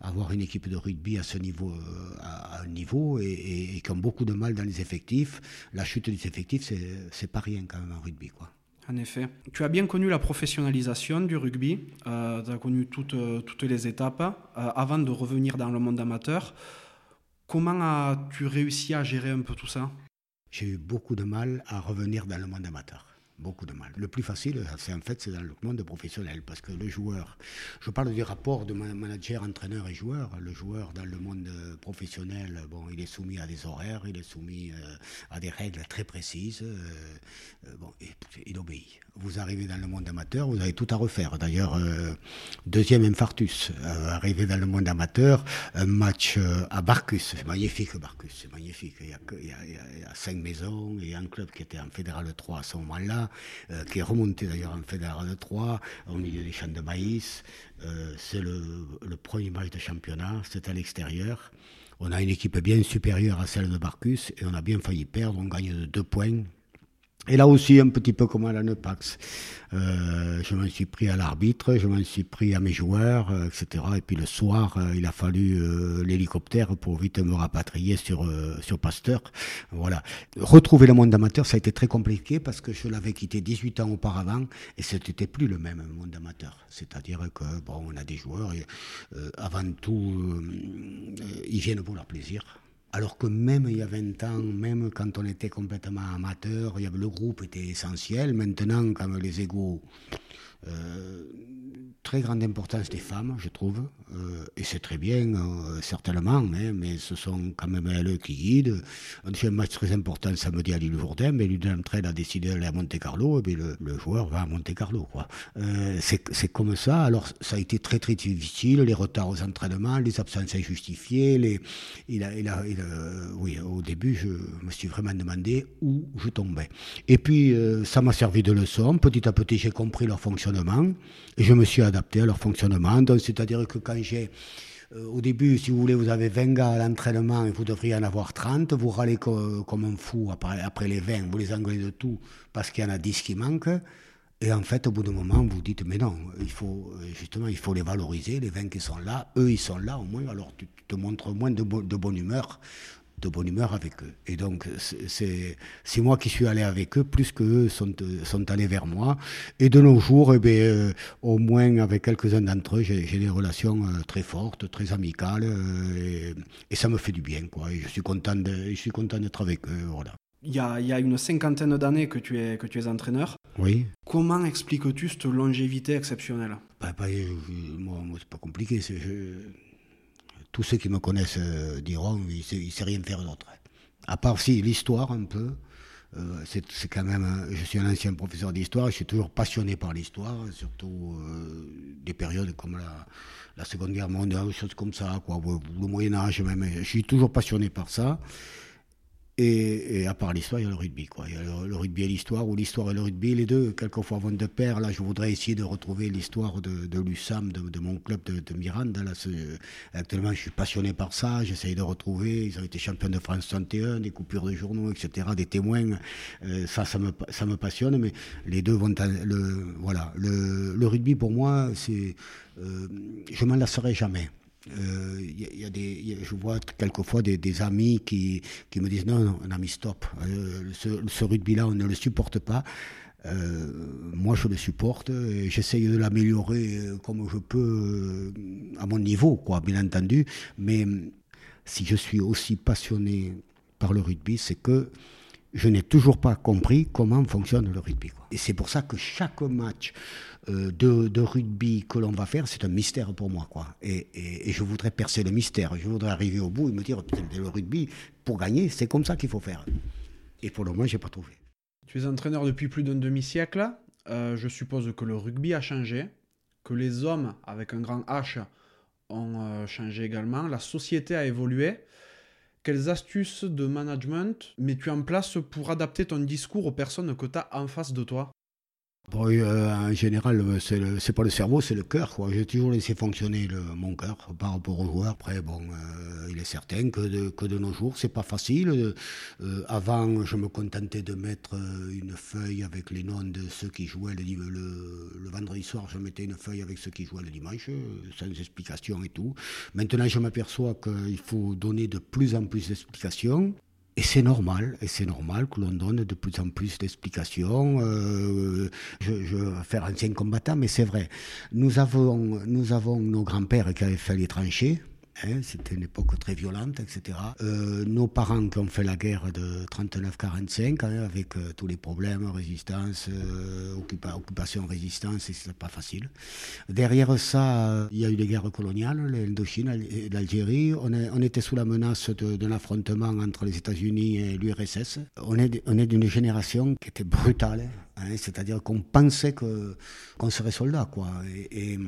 avoir une équipe de rugby à ce niveau, à, un niveau, et, et, qui ont beaucoup de mal dans les effectifs. La chute des effectifs, c'est pas rien quand même en rugby, quoi. En effet. Tu as bien connu la professionnalisation du rugby, euh, tu as connu toutes, euh, toutes les étapes euh, avant de revenir dans le monde amateur. Comment as-tu réussi à gérer un peu tout ça? J'ai eu beaucoup de mal à revenir dans le monde amateur. Beaucoup de mal. Le plus facile, c'est en fait, c'est dans le monde professionnel, parce que le joueur, je parle du rapport de manager, entraîneur et joueur. Le joueur dans le monde professionnel, bon, il est soumis à des horaires, il est soumis euh, à des règles très précises. Euh, euh, bon, il obéit. Vous arrivez dans le monde amateur, vous avez tout à refaire. D'ailleurs, deuxième infarctus, arrivé dans le monde amateur, un match à Barcus, c'est magnifique Barcus, c'est magnifique. Il y, a, il, y il y, a, cinq maisons, a un club qui était en Fédéral 3 à ce moment-là. Euh, qui est remonté d'ailleurs en Fédéral 3, au milieu des champs de maïs. Euh, c'est le, le, premier match de championnat, c'est à l'extérieur. On a une équipe bien supérieure à celle de Barcus et on a bien failli perdre. On gagne de deux points et là aussi, un petit peu comme à la Nepax, euh, je m'en suis pris à l'arbitre, je m'en suis pris à mes joueurs, euh, etc. Et puis le soir, euh, il a fallu euh, l'hélicoptère pour vite me rapatrier sur, sur Pasteur. Voilà. Retrouver le monde amateur, ça a été très compliqué parce que je l'avais quitté 18 ans auparavant et ce n'était plus le même monde amateur. C'est-à-dire que, bon, on a des joueurs, et, avant tout, ils viennent pour leur plaisir alors que même il y a 20 ans, même quand on était complètement amateur, il y avait, le groupe était essentiel. Maintenant, quand les égaux euh, très grande importance des femmes, je trouve, euh, et c'est très bien, euh, certainement, hein, mais ce sont quand même elles qui guident. On fait un match très important samedi à l'île Jourdain, mais l'une d'entre elles a décidé d'aller à Monte Carlo, et le, le, joueur va à Monte Carlo. Quoi. c'est comme ça, alors ça a été très très difficile, les retards aux entraînements, les absences injustifiées, les, il a, il a, oui, au début, je me suis vraiment demandé où je tombais. Et puis, ça m'a servi de leçon, petit à petit j'ai compris leur fonction et je me suis adapté à leur fonctionnement. C'est-à-dire que quand euh, au début, si vous voulez, vous avez 20 gars à l'entraînement et vous devriez en avoir 30. Vous râlez comme un fou après, les 20, vous les engueulez de tout parce qu'il y en a 10 qui manquent. Et en fait, au bout d'un moment, vous dites, mais non, il faut, justement, il faut les valoriser, les 20 qui sont là, eux, ils sont là, au moins, alors tu te montres moins de bonne humeur de bonne humeur avec eux. Et donc, c'est moi qui suis allé avec eux, plus qu'eux sont, sont allés vers moi. Et de nos jours, eh bien, euh, au moins avec quelques-uns d'entre eux, j'ai des relations euh, très fortes, très amicales, euh, et, ça me fait du bien. Quoi. Et je suis content d'être avec eux. Voilà. Il y, a, il y a une cinquantaine d'années que, tu es, que tu es entraîneur. Oui. Comment expliques-tu cette longévité exceptionnelle? Bah, bah, Moi, moi c'est pas compliqué. Je, tous ceux qui me connaissent euh, diront il ne sait, rien faire d'autre. À part si l'histoire un peu. Euh, c'est quand même, je suis un ancien professeur d'histoire, je suis toujours passionné par l'histoire, surtout euh, des périodes comme la, Seconde Guerre mondiale, choses comme ça, quoi, le Moyen Âge même. Je suis toujours passionné par ça. Et, à part l'histoire, il y a le rugby. Quoi. Il y a le, rugby et l'histoire, ou l'histoire et le rugby, les deux, quelquefois vont de pair. Là, je voudrais essayer de retrouver l'histoire de, de l'USAM, de, mon club de, de Miranda. Là, actuellement, je suis passionné par ça. J'essaye de retrouver. Ils ont été champions de France 61, des coupures de journaux, etc., des témoins. Euh, ça, ça me, ça me passionne. Mais les deux vont. Le, voilà. Le, le rugby, pour moi, c'est. Euh, je m'en lasserai jamais. Euh, y a des, je vois quelquefois des, amis qui, qui, me disent non, non, un ami, stop. Euh, ce, rugby-là, on ne le supporte pas. Euh, moi, je le supporte et j'essaye de l'améliorer euh, comme je peux à mon niveau, quoi, bien entendu. Mais si je suis aussi passionné par le rugby, c'est que je n'ai toujours pas compris comment fonctionne le rugby. Et c'est pour ça que chaque match euh, de, rugby que l'on va faire, c'est un mystère pour moi. Et, je voudrais percer le mystère. Je voudrais arriver au bout et me dire, le rugby, pour gagner, c'est comme ça qu'il faut faire. Et pour le moment, je n'ai pas trouvé. Tu es entraîneur depuis plus d'un demi-siècle. Euh, je suppose que le rugby a changé, que les hommes avec un grand H ont euh, changé également, la société a évolué. Quelles astuces de management mets-tu en place pour adapter ton discours aux personnes que tu as en face de toi? Euh, en général, euh, c'est pas le cerveau, c'est le cœur. J'ai toujours laissé fonctionner mon cœur par rapport aux joueurs. Après, bon, euh, il est certain que de, nos jours, c'est pas facile. avant, je me contentais de mettre une feuille avec les noms de ceux qui jouaient le, le, vendredi soir. Je mettais une feuille avec ceux qui jouaient le dimanche, sans explication et tout. Maintenant, je m'aperçois qu'il faut donner de plus en plus d'explications. Et c'est normal, et c'est normal que l'on donne de plus en plus d'explications. Euh, je, vais faire ancien combattant, mais c'est vrai. Nous avons, nous avons nos grands-pères qui avaient fait les tranchées, Hein, c'était une époque très violente, etc. Euh, nos parents qui ont fait la guerre de 39-45, hein, avec euh, tous les problèmes, résistance, euh, occupation, résistance, c'est pas facile. Derrière ça, il y a eu les guerres coloniales, l'Indochine, l'Algérie. On, on, était sous la menace d'un affrontement entre les États-Unis et l'URSS. On est, on est d'une génération qui était brutale. Hein, c'est-à-dire qu'on pensait qu'on serait soldat. Quoi. Et,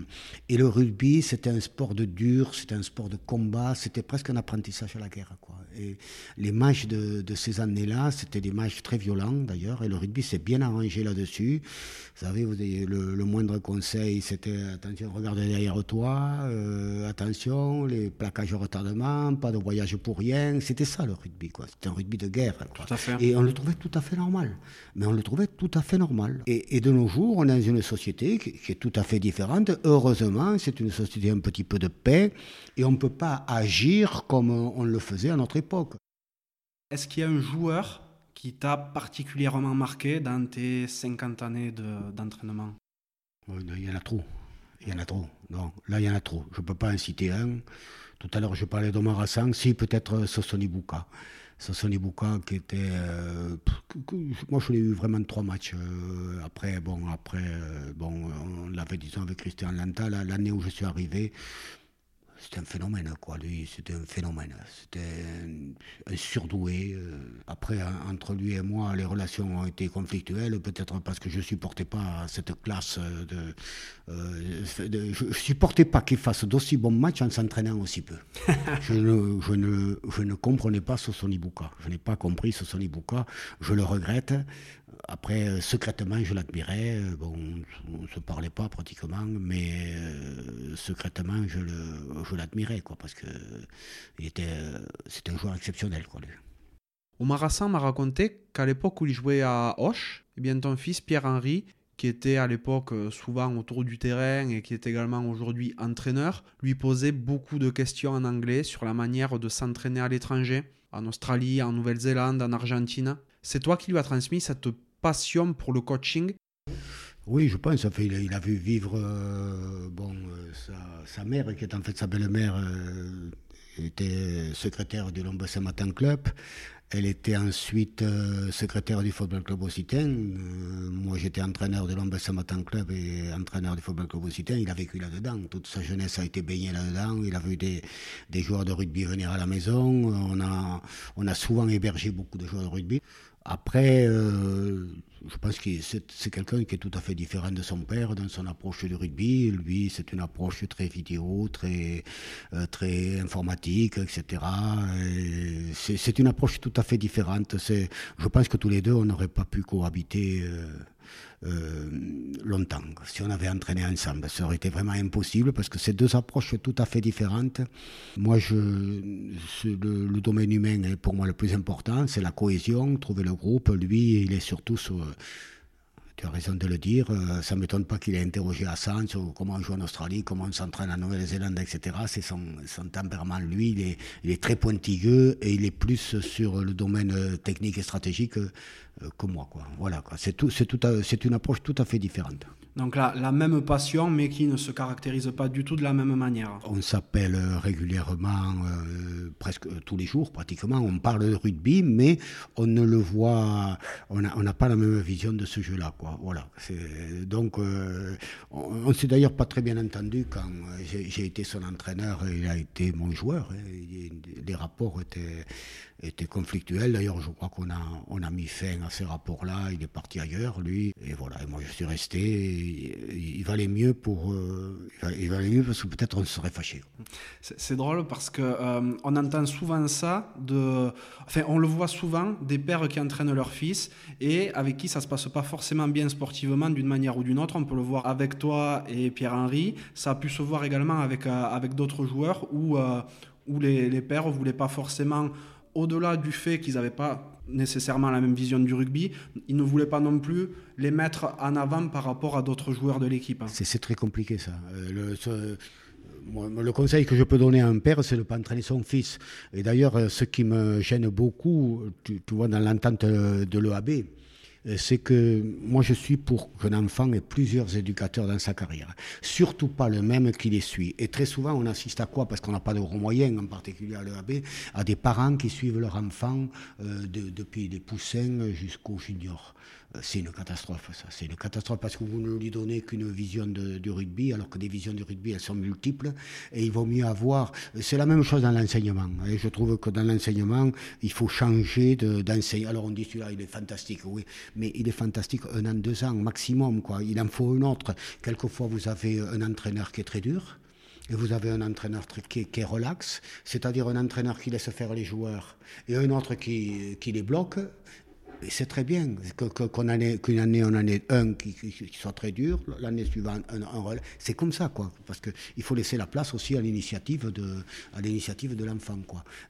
et, le rugby, c'était un sport de dur, c'était un sport de combat, c'était presque un apprentissage à la guerre. Quoi. Et les matchs de, de ces années-là, c'était des matchs très violents d'ailleurs, et le rugby s'est bien arrangé là-dessus. Vous savez, vous avez le, moindre conseil, c'était attention, regardez derrière toi, euh, attention, les plaquages au retardement, pas de voyage pour rien. C'était ça le rugby. C'était un rugby de guerre. Et on le trouvait tout à fait normal. Mais on le trouvait tout à fait normal. Et, de nos jours, on est dans une société qui, est tout à fait différente. Heureusement, c'est une société un petit peu de paix et on ne peut pas agir comme on le faisait à notre époque. Est-ce qu'il y a un joueur qui t'a particulièrement marqué dans tes 50 années d'entraînement? Il y en a trop. Il y en a trop. Non, là, il y en a trop. Je ne peux pas en citer un. Tout à l'heure, je parlais d'Omar Hassan. Si, peut-être Sosoni Bouka. Sosoni Bouka, qui était. Euh, moi, je l'ai eu vraiment trois matchs. Euh, après, bon, après, euh, bon, on l'avait, disons, avec Christian Lanta. L'année où je suis arrivé, c'était un phénomène, quoi. Lui, c'était un phénomène. C'était un, surdoué. Euh. Après, entre lui et moi, les relations ont été conflictuelles, peut-être parce que je ne supportais pas cette classe de. Euh, je supportais pas qu'il fasse d'aussi bons matchs en s'entraînant aussi peu. je, ne, je, ne, je ne comprenais pas Sosoni Bouka. Je n'ai pas compris Sosoni Bouka. Je le regrette. Après, euh, secrètement, je l'admirais. Euh, bon, on ne se parlait pas pratiquement, mais euh, secrètement, je l'admirais, quoi, parce que il était, c'était un joueur exceptionnel, quoi, lui. Omar Hassan m'a raconté qu'à l'époque où il jouait à Hoche, eh bien, ton fils Pierre-Henri, qui était à l'époque souvent autour du terrain et qui est également aujourd'hui entraîneur, lui posait beaucoup de questions en anglais sur la manière de s'entraîner à l'étranger, en Australie, en Nouvelle-Zélande, en Argentine. C'est toi qui lui as transmis cette passion pour le coaching? Oui, je pense. Fait, il, a, vu vivre euh, euh, sa, mère, qui est en fait sa belle-mère, euh, était secrétaire du Lombes Matin Club. Elle était ensuite secrétaire du Football Club Occitan. moi, j'étais entraîneur du Lombes Matin Club et entraîneur du Football Club Occitan. Il a vécu là-dedans. Toute sa jeunesse a été baignée là-dedans. Il a vu des, des, joueurs de rugby venir à la maison. On a, on a souvent hébergé beaucoup de joueurs de rugby. Après, euh, je pense que c'est quelqu'un qui est tout à fait différent de son père dans son approche du rugby. Lui, c'est une approche très vidéo, très, euh, très informatique, etc. C'est une approche tout à fait différente. Je pense que tous les deux, on n'aurait pas pu cohabiter. Euh, euh, longtemps. Si on avait entraîné ensemble, ça aurait été vraiment impossible parce que c'est deux approches tout à fait différentes. Moi, je, le, domaine humain est pour moi le plus important, c'est la cohésion, trouver le groupe. Lui, il est surtout sur, tu as raison de le dire, euh, ça ne m'étonne pas qu'il ait interrogé Hassan sur comment on joue en Australie, comment on s'entraîne en Nouvelle-Zélande, etc. C'est son, son, tempérament, lui, il est, il est, très pointilleux et il est plus sur le domaine euh, technique et stratégique euh, que moi. Quoi. Voilà, quoi. C'est, tout, c'est, tout c'est une approche tout à fait différente. Donc la, la même passion, mais qui ne se caractérise pas du tout de la même manière. On s'appelle euh, régulièrement, euh, presque tous les jours pratiquement, on parle de rugby, mais on ne le voit, on n'a pas la même vision de ce jeu-là. Voilà. donc on, ne s'est d'ailleurs pas très bien entendu quand j'ai, été son entraîneur et il a été mon joueur. Hein. Les rapports étaient était conflictuel. D'ailleurs, je crois qu'on a, a mis fin à ces rapports-là. Il est parti ailleurs, lui. Et voilà, et moi je suis resté. Il, valait mieux pour. Euh, il, valait, mieux parce que peut-être on serait fâché. C'est drôle parce que euh, on entend souvent ça. Enfin, on le voit souvent des pères qui entraînent leur fils et avec qui ça se passe pas forcément bien sportivement d'une manière ou d'une autre. On peut le voir avec toi et Pierre-Henri. Ça a pu se voir également avec, euh, avec d'autres joueurs où, où les, les pères voulaient pas forcément au-delà du fait qu'ils n'avaient pas nécessairement la même vision du rugby, ils ne voulaient pas non plus les mettre en avant par rapport à d'autres joueurs de l'équipe. C'est très compliqué ça. Euh, le, conseil que je peux donner à un père, c'est de ne pas entraîner son fils. Et d'ailleurs, euh, ce qui me gêne beaucoup, tu, vois, dans l'entente de l'EAB, euh, c'est que moi je suis pour qu'un enfant ait plusieurs éducateurs dans sa carrière. Surtout pas le même qui les suit. Et très souvent on assiste à quoi? Parce qu'on n'a pas de gros moyens, en particulier à l'EAB, à des parents qui suivent leur enfant euh, depuis les poussins jusqu'au junior. C'est une catastrophe, ça. C'est une catastrophe parce que vous ne lui donnez qu'une vision du rugby, alors que des visions du rugby, elles sont multiples. Et il vaut mieux avoir. C'est la même chose dans l'enseignement. Et je trouve que dans l'enseignement, il faut changer d'enseignement. alors on dit celui-là, il est fantastique, oui, mais il est fantastique un an, deux ans maximum, quoi. Il en faut un autre. Quelquefois, vous avez un entraîneur qui est très dur. Et vous avez un entraîneur qui, qui est relax, c'est-à-dire un entraîneur qui laisse faire les joueurs, et un autre qui les bloque, c'est très bien qu'une année, qu'une année, on en ait un qui, soit très dur, l'année suivante un, un C'est comme ça, quoi, parce qu'il faut laisser la place aussi à l'initiative de, l'enfant.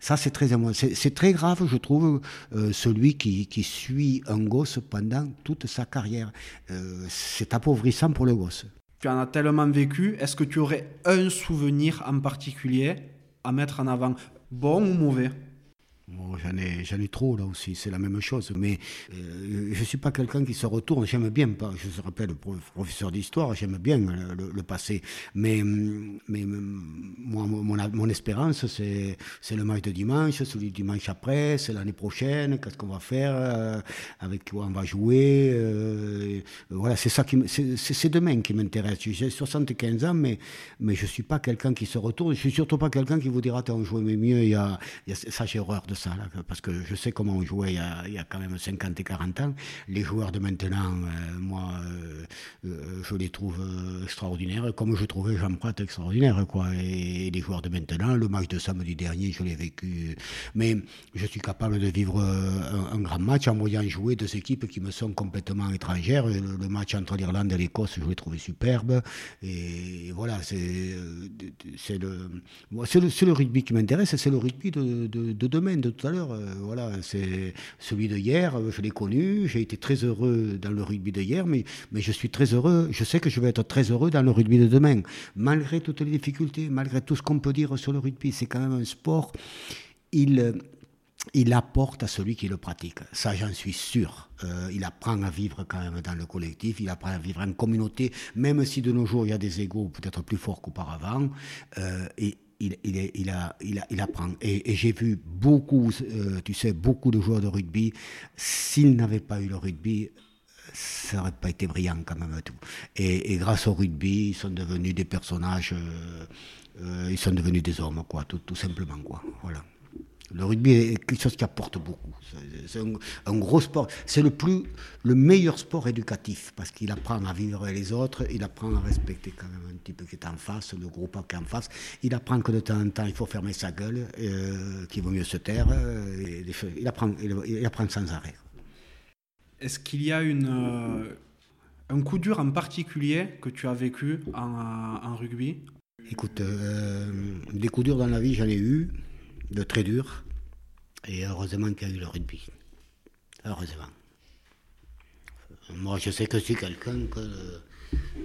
Ça, c'est très, grave, je trouve, euh, celui qui, qui, suit un gosse pendant toute sa carrière. Euh, c'est appauvrissant pour le gosse. Tu en as tellement vécu. Est-ce que tu aurais un souvenir en particulier à mettre en avant, bon ou mauvais? J'en ai, j'en ai trop là aussi, c'est la même chose. Mais euh, je ne suis pas quelqu'un qui se retourne. J'aime bien, je me rappelle, professeur d'histoire, j'aime bien le, passé. Mais, mais moi, mon, mon espérance, c'est, c'est le match de dimanche, celui du dimanche après, c'est l'année prochaine, qu'est-ce qu'on va faire, euh, avec quoi on va jouer. Euh, voilà, c'est ça c'est, c'est demain qui m'intéresse. J'ai 75 ans, mais, mais je ne suis pas quelqu'un qui se retourne. Je ne suis surtout pas quelqu'un qui vous dira, on jouait mieux, il y a, il y a ça, j'ai horreur de ça, parce que je sais comment on jouait il y, a, quand même 50 et 40 ans. Les joueurs de maintenant, euh, moi, euh, euh, je les trouve extraordinaires, comme je trouvais Jean Prat extraordinaire, quoi. Et, les joueurs de maintenant, le match de samedi dernier, je l'ai vécu. Mais je suis capable de vivre un, grand match en voyant jouer deux équipes qui me sont complètement étrangères. Le, match entre l'Irlande et l'Écosse, je l'ai trouvé superbe. Et voilà, c'est le, c'est le, rugby qui m'intéresse, c'est le rugby de, de, de demain, de tout à l'heure. Euh, voilà, c'est celui de hier, euh, je l'ai connu, j'ai été très heureux dans le rugby de hier, mais, mais je suis très heureux, je sais que je vais être très heureux dans le rugby de demain. Malgré toutes les difficultés, malgré tout ce qu'on peut dire sur le rugby, c'est quand même un sport, il il apporte à celui qui le pratique. Ça, j'en suis sûr. Euh, il apprend à vivre quand même dans le collectif, il apprend à vivre en communauté, même si de nos jours il y a des égaux peut-être plus forts qu'auparavant. et il, il, il, a, il, il apprend. Et, j'ai vu beaucoup, euh, tu sais, beaucoup de joueurs de rugby. S'ils n'avaient pas eu le rugby, ça n'aurait pas été brillant quand même tout. Et, grâce au rugby, ils sont devenus des personnages, euh, euh, ils sont devenus des hommes, quoi, tout, tout simplement, quoi. Voilà. Le rugby est quelque chose qui apporte beaucoup. C'est un, gros sport. C'est le plus, le meilleur sport éducatif parce qu'il apprend à vivre avec les autres, il apprend à respecter quand même un type qui est en face, le groupe qui est en face. Il apprend que de temps en temps il faut fermer sa gueule, euh, qu'il vaut mieux se taire. Euh, il, apprend, il, apprend sans arrêt. Est-ce qu'il y a une, euh, un coup dur en particulier que tu as vécu en, en rugby? Écoute, des coups durs dans la vie, j'en ai eu de très dur. Et heureusement qu'il y a eu le rugby. Heureusement. Moi, je sais que je suis quelqu'un que,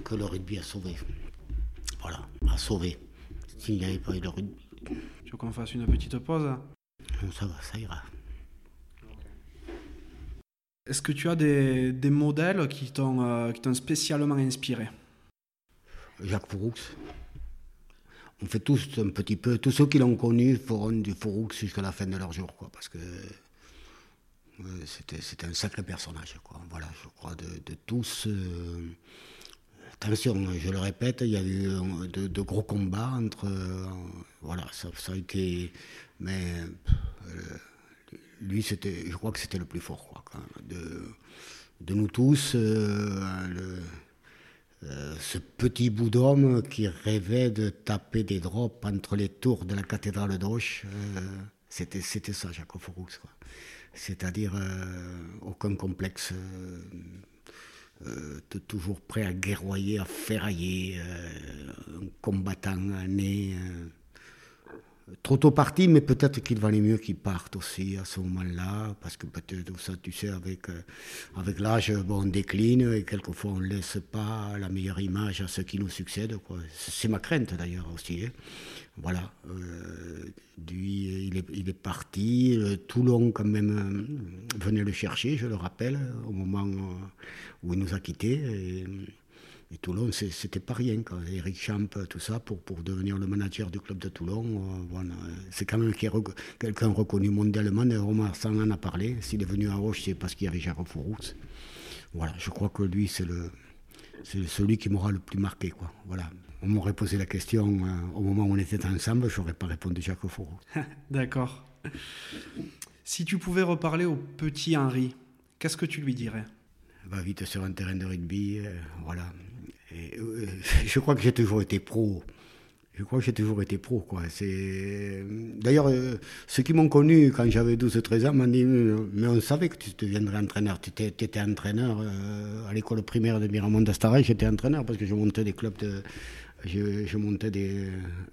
que le rugby a sauvé. Voilà, a sauvé. S'il n'y avait pas eu le rugby. Tu veux qu'on fasse une petite pause? Non, ça va, ça ira. Est-ce que tu as des, des modèles qui t'ont euh, spécialement inspiré? Jacques Fouroux on fait tous un petit peu, tous ceux qui l'ont connu feront du Fouroux jusqu'à la fin de leur jour, quoi, parce que c'était un sacré personnage, quoi. Voilà, je crois de, tous. Euh, attention, je le répète, il y a eu de, gros combats entre, euh, voilà, ça, a été, mais euh, lui, c'était, je crois que c'était le plus fort, quoi, de, de nous tous. Euh, ce petit bout d'homme qui rêvait de taper des drops entre les tours de la cathédrale d'Auch, euh, c'était, ça, Jacob Fouroux. C'est-à-dire euh, aucun complexe, toujours prêt à guerroyer, à ferrailler, un combattant né. Trop tôt parti, mais peut-être qu'il valait mieux qu'il parte aussi à ce moment-là, parce que peut-être, ça, tu sais, avec, euh, avec l'âge, on décline et quelquefois on ne laisse pas la meilleure image à ceux qui nous succèdent. C'est ma crainte d'ailleurs aussi. Hein. Voilà, euh, lui, il est, parti. Toulon, quand même, venait le chercher, je le rappelle, au moment où il nous a quittés. Toulon, c'était pas rien. Quand Eric Champ, tout ça, pour, pour devenir le manager du club de Toulon, euh, voilà. c'est quand même quelqu'un reconnu mondialement. Et Omar Sang en a parlé. S'il est venu à Roche, c'est parce qu'il y avait Gérard Fouroux. Voilà, je crois que lui, c'est le, c'est celui qui m'aura le plus marqué. Quoi. Voilà. On m'aurait posé la question euh, au moment où on était ensemble, je n'aurais pas répondu Jacques Fouroux. D'accord. Si tu pouvais reparler au petit Henri, qu'est-ce que tu lui dirais? Va vite sur un terrain de rugby, euh, voilà. Euh, je crois que j'ai toujours été pro. Je crois que j'ai toujours été pro. Quoi. D'ailleurs, euh, ceux qui m'ont connu quand j'avais 12-13 ans m'ont dit Mais on savait que tu deviendrais entraîneur. Tu étais, entraîneur à l'école primaire de Miramont d'Astaray. J'étais entraîneur parce que je montais des clubs de. Je, montais des,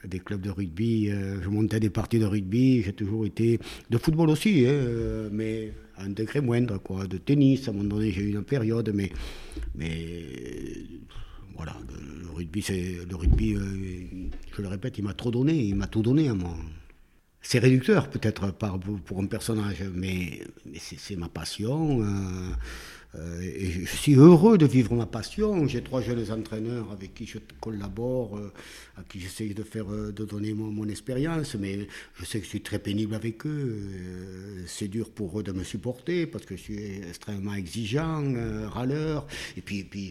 des, clubs de rugby, je montais des parties de rugby, j'ai toujours été de football aussi, hein, mais à un degré moindre, quoi, de tennis, à un moment donné j'ai eu une période, mais voilà, le, rugby. Euh, je le répète, il m'a trop donné, il m'a tout donné à moi. C'est réducteur peut-être pour un personnage, mais, c'est ma passion. Euh, je suis heureux de vivre ma passion. J'ai trois jeunes entraîneurs avec qui je collabore, euh, à qui j'essaie de faire, euh, de donner mon, expérience, mais je sais que je suis très pénible avec eux. c'est dur pour eux de me supporter parce que je suis extrêmement exigeant, râleur. Et puis, et puis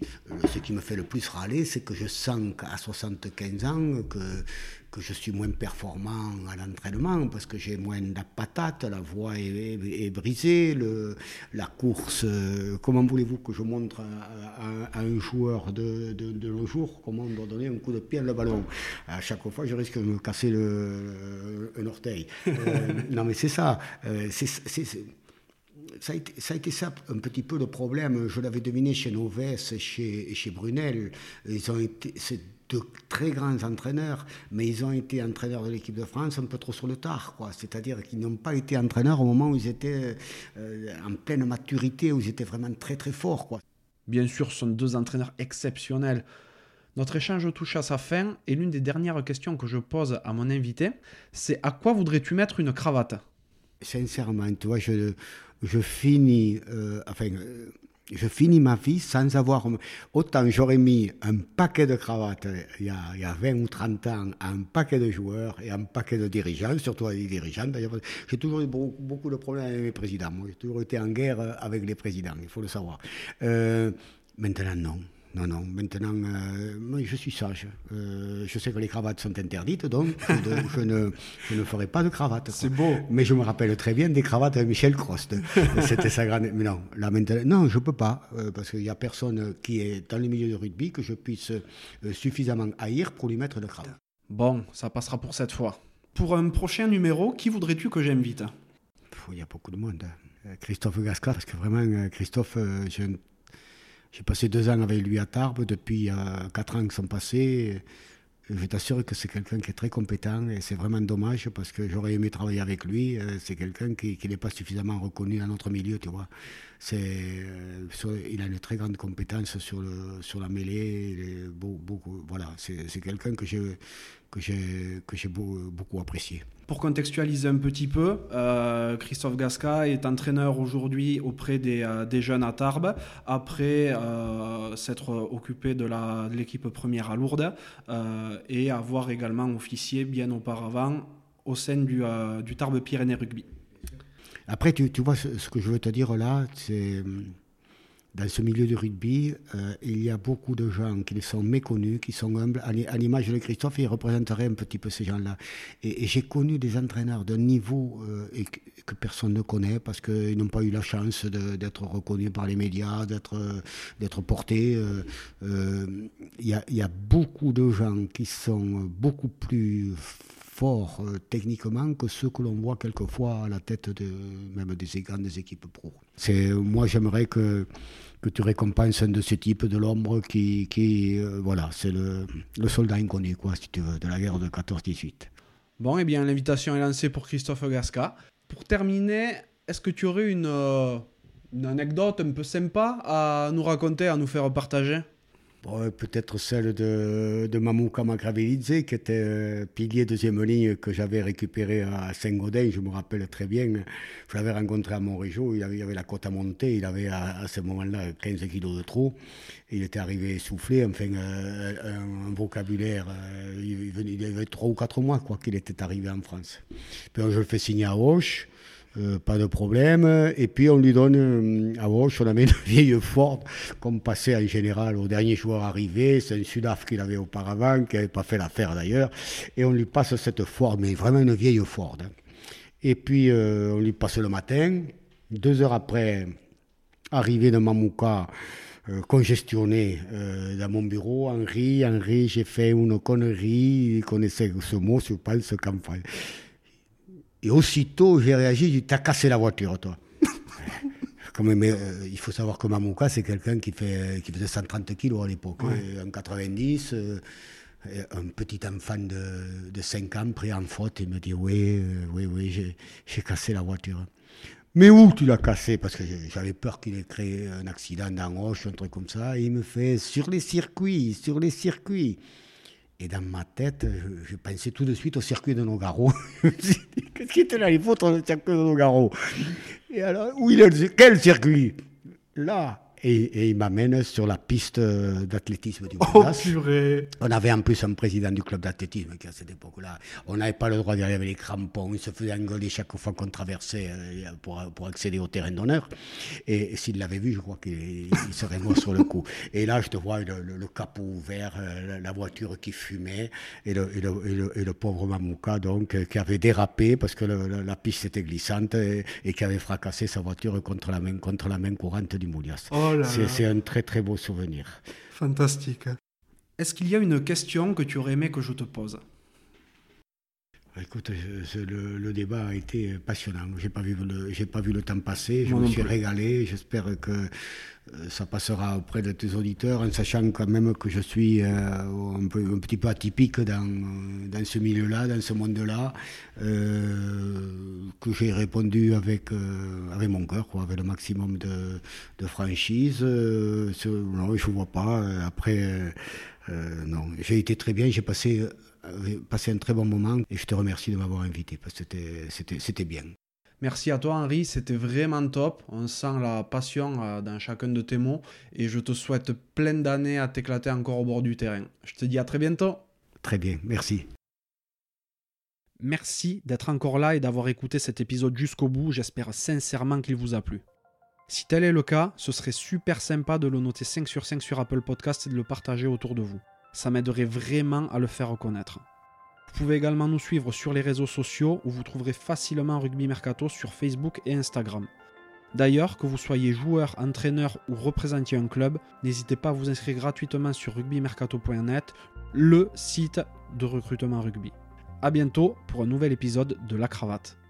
ce qui me fait le plus râler, c'est que je sens qu'à 75 ans, que que je suis moins performant à l'entraînement parce que j'ai moins de patate, la voix est, brisée, le, la course, euh, comment voulez-vous que je montre à, un joueur de, de, nos jours comment on doit donner un coup de pied à le ballon? À chaque fois, je risque de me casser le, un orteil. Euh, non mais c'est ça. Euh, c'est, ça a, été, ça a, été, ça un petit peu le problème. Je l'avais deviné chez Noves et chez, chez Brunel. Ils ont été, de très grands entraîneurs, mais ils ont été entraîneurs de l'équipe de France un peu trop sur le tard, quoi. C'est-à-dire qu'ils n'ont pas été entraîneurs au moment où ils étaient euh, en pleine maturité, où ils étaient vraiment très très forts, quoi. Bien sûr, ce sont deux entraîneurs exceptionnels. Notre échange touche à sa fin et l'une des dernières questions que je pose à mon invité, c'est à quoi voudrais-tu mettre une cravate? Sincèrement, tu vois, je, je finis, euh, enfin, euh, je finis ma vie sans avoir. Autant j'aurais mis un paquet de cravates il y, a, il y, a, 20 ou 30 ans à un paquet de joueurs et un paquet de dirigeants, surtout les dirigeants d'ailleurs. J'ai toujours eu beaucoup, de problèmes avec les présidents. J'ai toujours été en guerre avec les présidents, il faut le savoir. Euh, maintenant, non. Non, non, maintenant, euh, je suis sage. Euh, je sais que les cravates sont interdites, donc je, ne, je, ne, ferai pas de cravate. C'est beau. Mais je me rappelle très bien des cravates de Michel Crost. C'était sa grande. Mais non, là maintenant, non, je ne peux pas, euh, parce qu'il n'y a personne qui est dans le milieu de rugby que je puisse suffisamment haïr pour lui mettre de cravate. Bon, ça passera pour cette fois. Pour un prochain numéro, qui voudrais-tu que j'invite? Il y a beaucoup de monde. Christophe Gasca, parce que vraiment, Christophe, j'ai j'ai passé deux ans avec lui à Tarbes, depuis quatre ans qui sont passés. Je t'assure que c'est quelqu'un qui est très compétent et c'est vraiment dommage parce que j'aurais aimé travailler avec lui. Euh, c'est quelqu'un qui, n'est pas suffisamment reconnu dans notre milieu, tu vois. Euh, il a une très grande compétence sur, le, sur la mêlée. beaucoup, voilà, c'est, quelqu'un que j'ai, que j'ai, beaucoup apprécié. Pour contextualiser un petit peu, euh, Christophe Gasca est entraîneur aujourd'hui auprès des, euh, des, jeunes à Tarbes, après s'être occupé de l'équipe première à Lourdes et avoir également officié bien auparavant au sein du, du Tarbes Pyrénées Rugby. Après, tu, tu vois, ce, que je veux te dire là, c'est dans ce milieu de rugby, euh, il y a beaucoup de gens qui sont méconnus, qui sont humbles. À l'image de Christophe, il représenterait un petit peu ces gens-là. Et, j'ai connu des entraîneurs d'un niveau euh, que, personne ne connaît parce qu'ils n'ont pas eu la chance d'être reconnus par les médias, d'être d'être portés. Euh, il y, y, a beaucoup de gens qui sont beaucoup plus euh, techniquement que ceux que l'on voit quelquefois à la tête de, même des grandes équipes pro. C'est, moi, j'aimerais que, que tu récompenses un de ces types de l'ombre qui, qui euh, voilà, c'est le, le soldat inconnu, quoi, si tu veux, de la guerre de 14-18. Bon, eh bien, l'invitation est lancée pour Christophe Gasca. Pour terminer, est-ce que tu aurais une, euh, une anecdote un peu sympa à nous raconter, à nous faire partager? Bon, Peut-être celle de, de Mamouka Magravelidze, qui était euh, pilier deuxième ligne que j'avais récupéré à Saint-Gaudin, je me rappelle très bien. Je l'avais rencontré à Montrégeau, il avait, la côte à monter, il avait à, ce moment-là 15 kilos de trop. Il était arrivé essoufflé, enfin euh, un, vocabulaire, euh, il, venait, avait trois ou quatre mois quoi qu'il était arrivé en France. Puis je le fais signer à Hoche. Euh, pas de problème. Et puis on lui donne euh, à Walsh, on avait une vieille Ford qu'on passait en général au dernier joueur arrivé. C'est un Sudaf qu'il avait auparavant, qui n'avait pas fait l'affaire d'ailleurs. Et on lui passe cette Ford, mais vraiment une vieille Ford. Et puis euh, on lui passe le matin. Deux heures après, arrivé de Mamouka, congestionné dans mon bureau. Henri, Henri, j'ai fait une connerie. Il connaissait ce mot, je pense, qu'en et aussitôt, j'ai réagi, j'ai dit, t'as cassé la voiture, toi. Comme, mais, euh, il faut savoir que Mamouka, c'est quelqu'un qui, fait, qui faisait 130 kilos à l'époque, ouais. en 90. Euh, un petit enfant de, de 5 ans pris en faute, il me dit, oui, euh, oui, oui, j'ai cassé la voiture. Mais où tu l'as cassé? Parce que j'avais peur qu'il ait créé un accident dans Roche, un truc comme ça. Et il me fait, sur les circuits, sur les circuits. Et dans ma tête, je, pensais tout de suite au circuit de Nogaro. Qu'est-ce qui était là, les photos le circuit de Nogaro? Et alors, où il est, quel circuit? Là. Et, et, il m'amène sur la piste d'athlétisme du Oh, purée On avait en plus un président du club d'athlétisme qui, à cette époque-là, on n'avait pas le droit d'y aller avec les crampons. Il se faisait engueuler chaque fois qu'on traversait euh, pour, pour, accéder au terrain d'honneur. Et, s'il l'avait vu, je crois qu'il serait mort sur le coup. Et là, je te vois le, le, le capot ouvert, euh, la voiture qui fumait, et le, et le, et le pauvre Mamouka, donc, qui avait dérapé parce que la piste était glissante et, et, qui avait fracassé sa voiture contre la main, contre la main courante du Moulias. Oh c'est un très très beau souvenir. Fantastique. Est-ce qu'il y a une question que tu aurais aimé que je te pose? Écoute, le, le, débat a été passionnant. J'ai pas vu le, j'ai pas vu le temps passer. Je Moi me suis plus. régalé. J'espère que ça passera auprès de tes auditeurs, en sachant quand même que je suis euh, un, peu, un, petit peu atypique dans, dans ce milieu-là, dans ce monde-là, euh, que j'ai répondu avec, euh, avec mon cœur, quoi, avec le maximum de, de franchise. Euh, non, je ne vois pas. Après, euh, non, j'ai été très bien. J'ai passé, passé un très bon moment et je te remercie de m'avoir invité parce que c'était bien. Merci à toi Henri, c'était vraiment top. On sent la passion dans chacun de tes mots et je te souhaite plein d'années à t'éclater encore au bord du terrain. Je te dis à très bientôt. Très bien, merci. Merci d'être encore là et d'avoir écouté cet épisode jusqu'au bout. J'espère sincèrement qu'il vous a plu. Si tel est le cas, ce serait super sympa de le noter 5 sur 5 sur Apple Podcast et de le partager autour de vous. Ça m'aiderait vraiment à le faire reconnaître. Vous pouvez également nous suivre sur les réseaux sociaux où vous trouverez facilement Rugby Mercato sur Facebook et Instagram. D'ailleurs, que vous soyez joueur, entraîneur ou représentiez un club, n'hésitez pas à vous inscrire gratuitement sur rugbymercato.net, le site de recrutement rugby. A bientôt pour un nouvel épisode de La Cravate.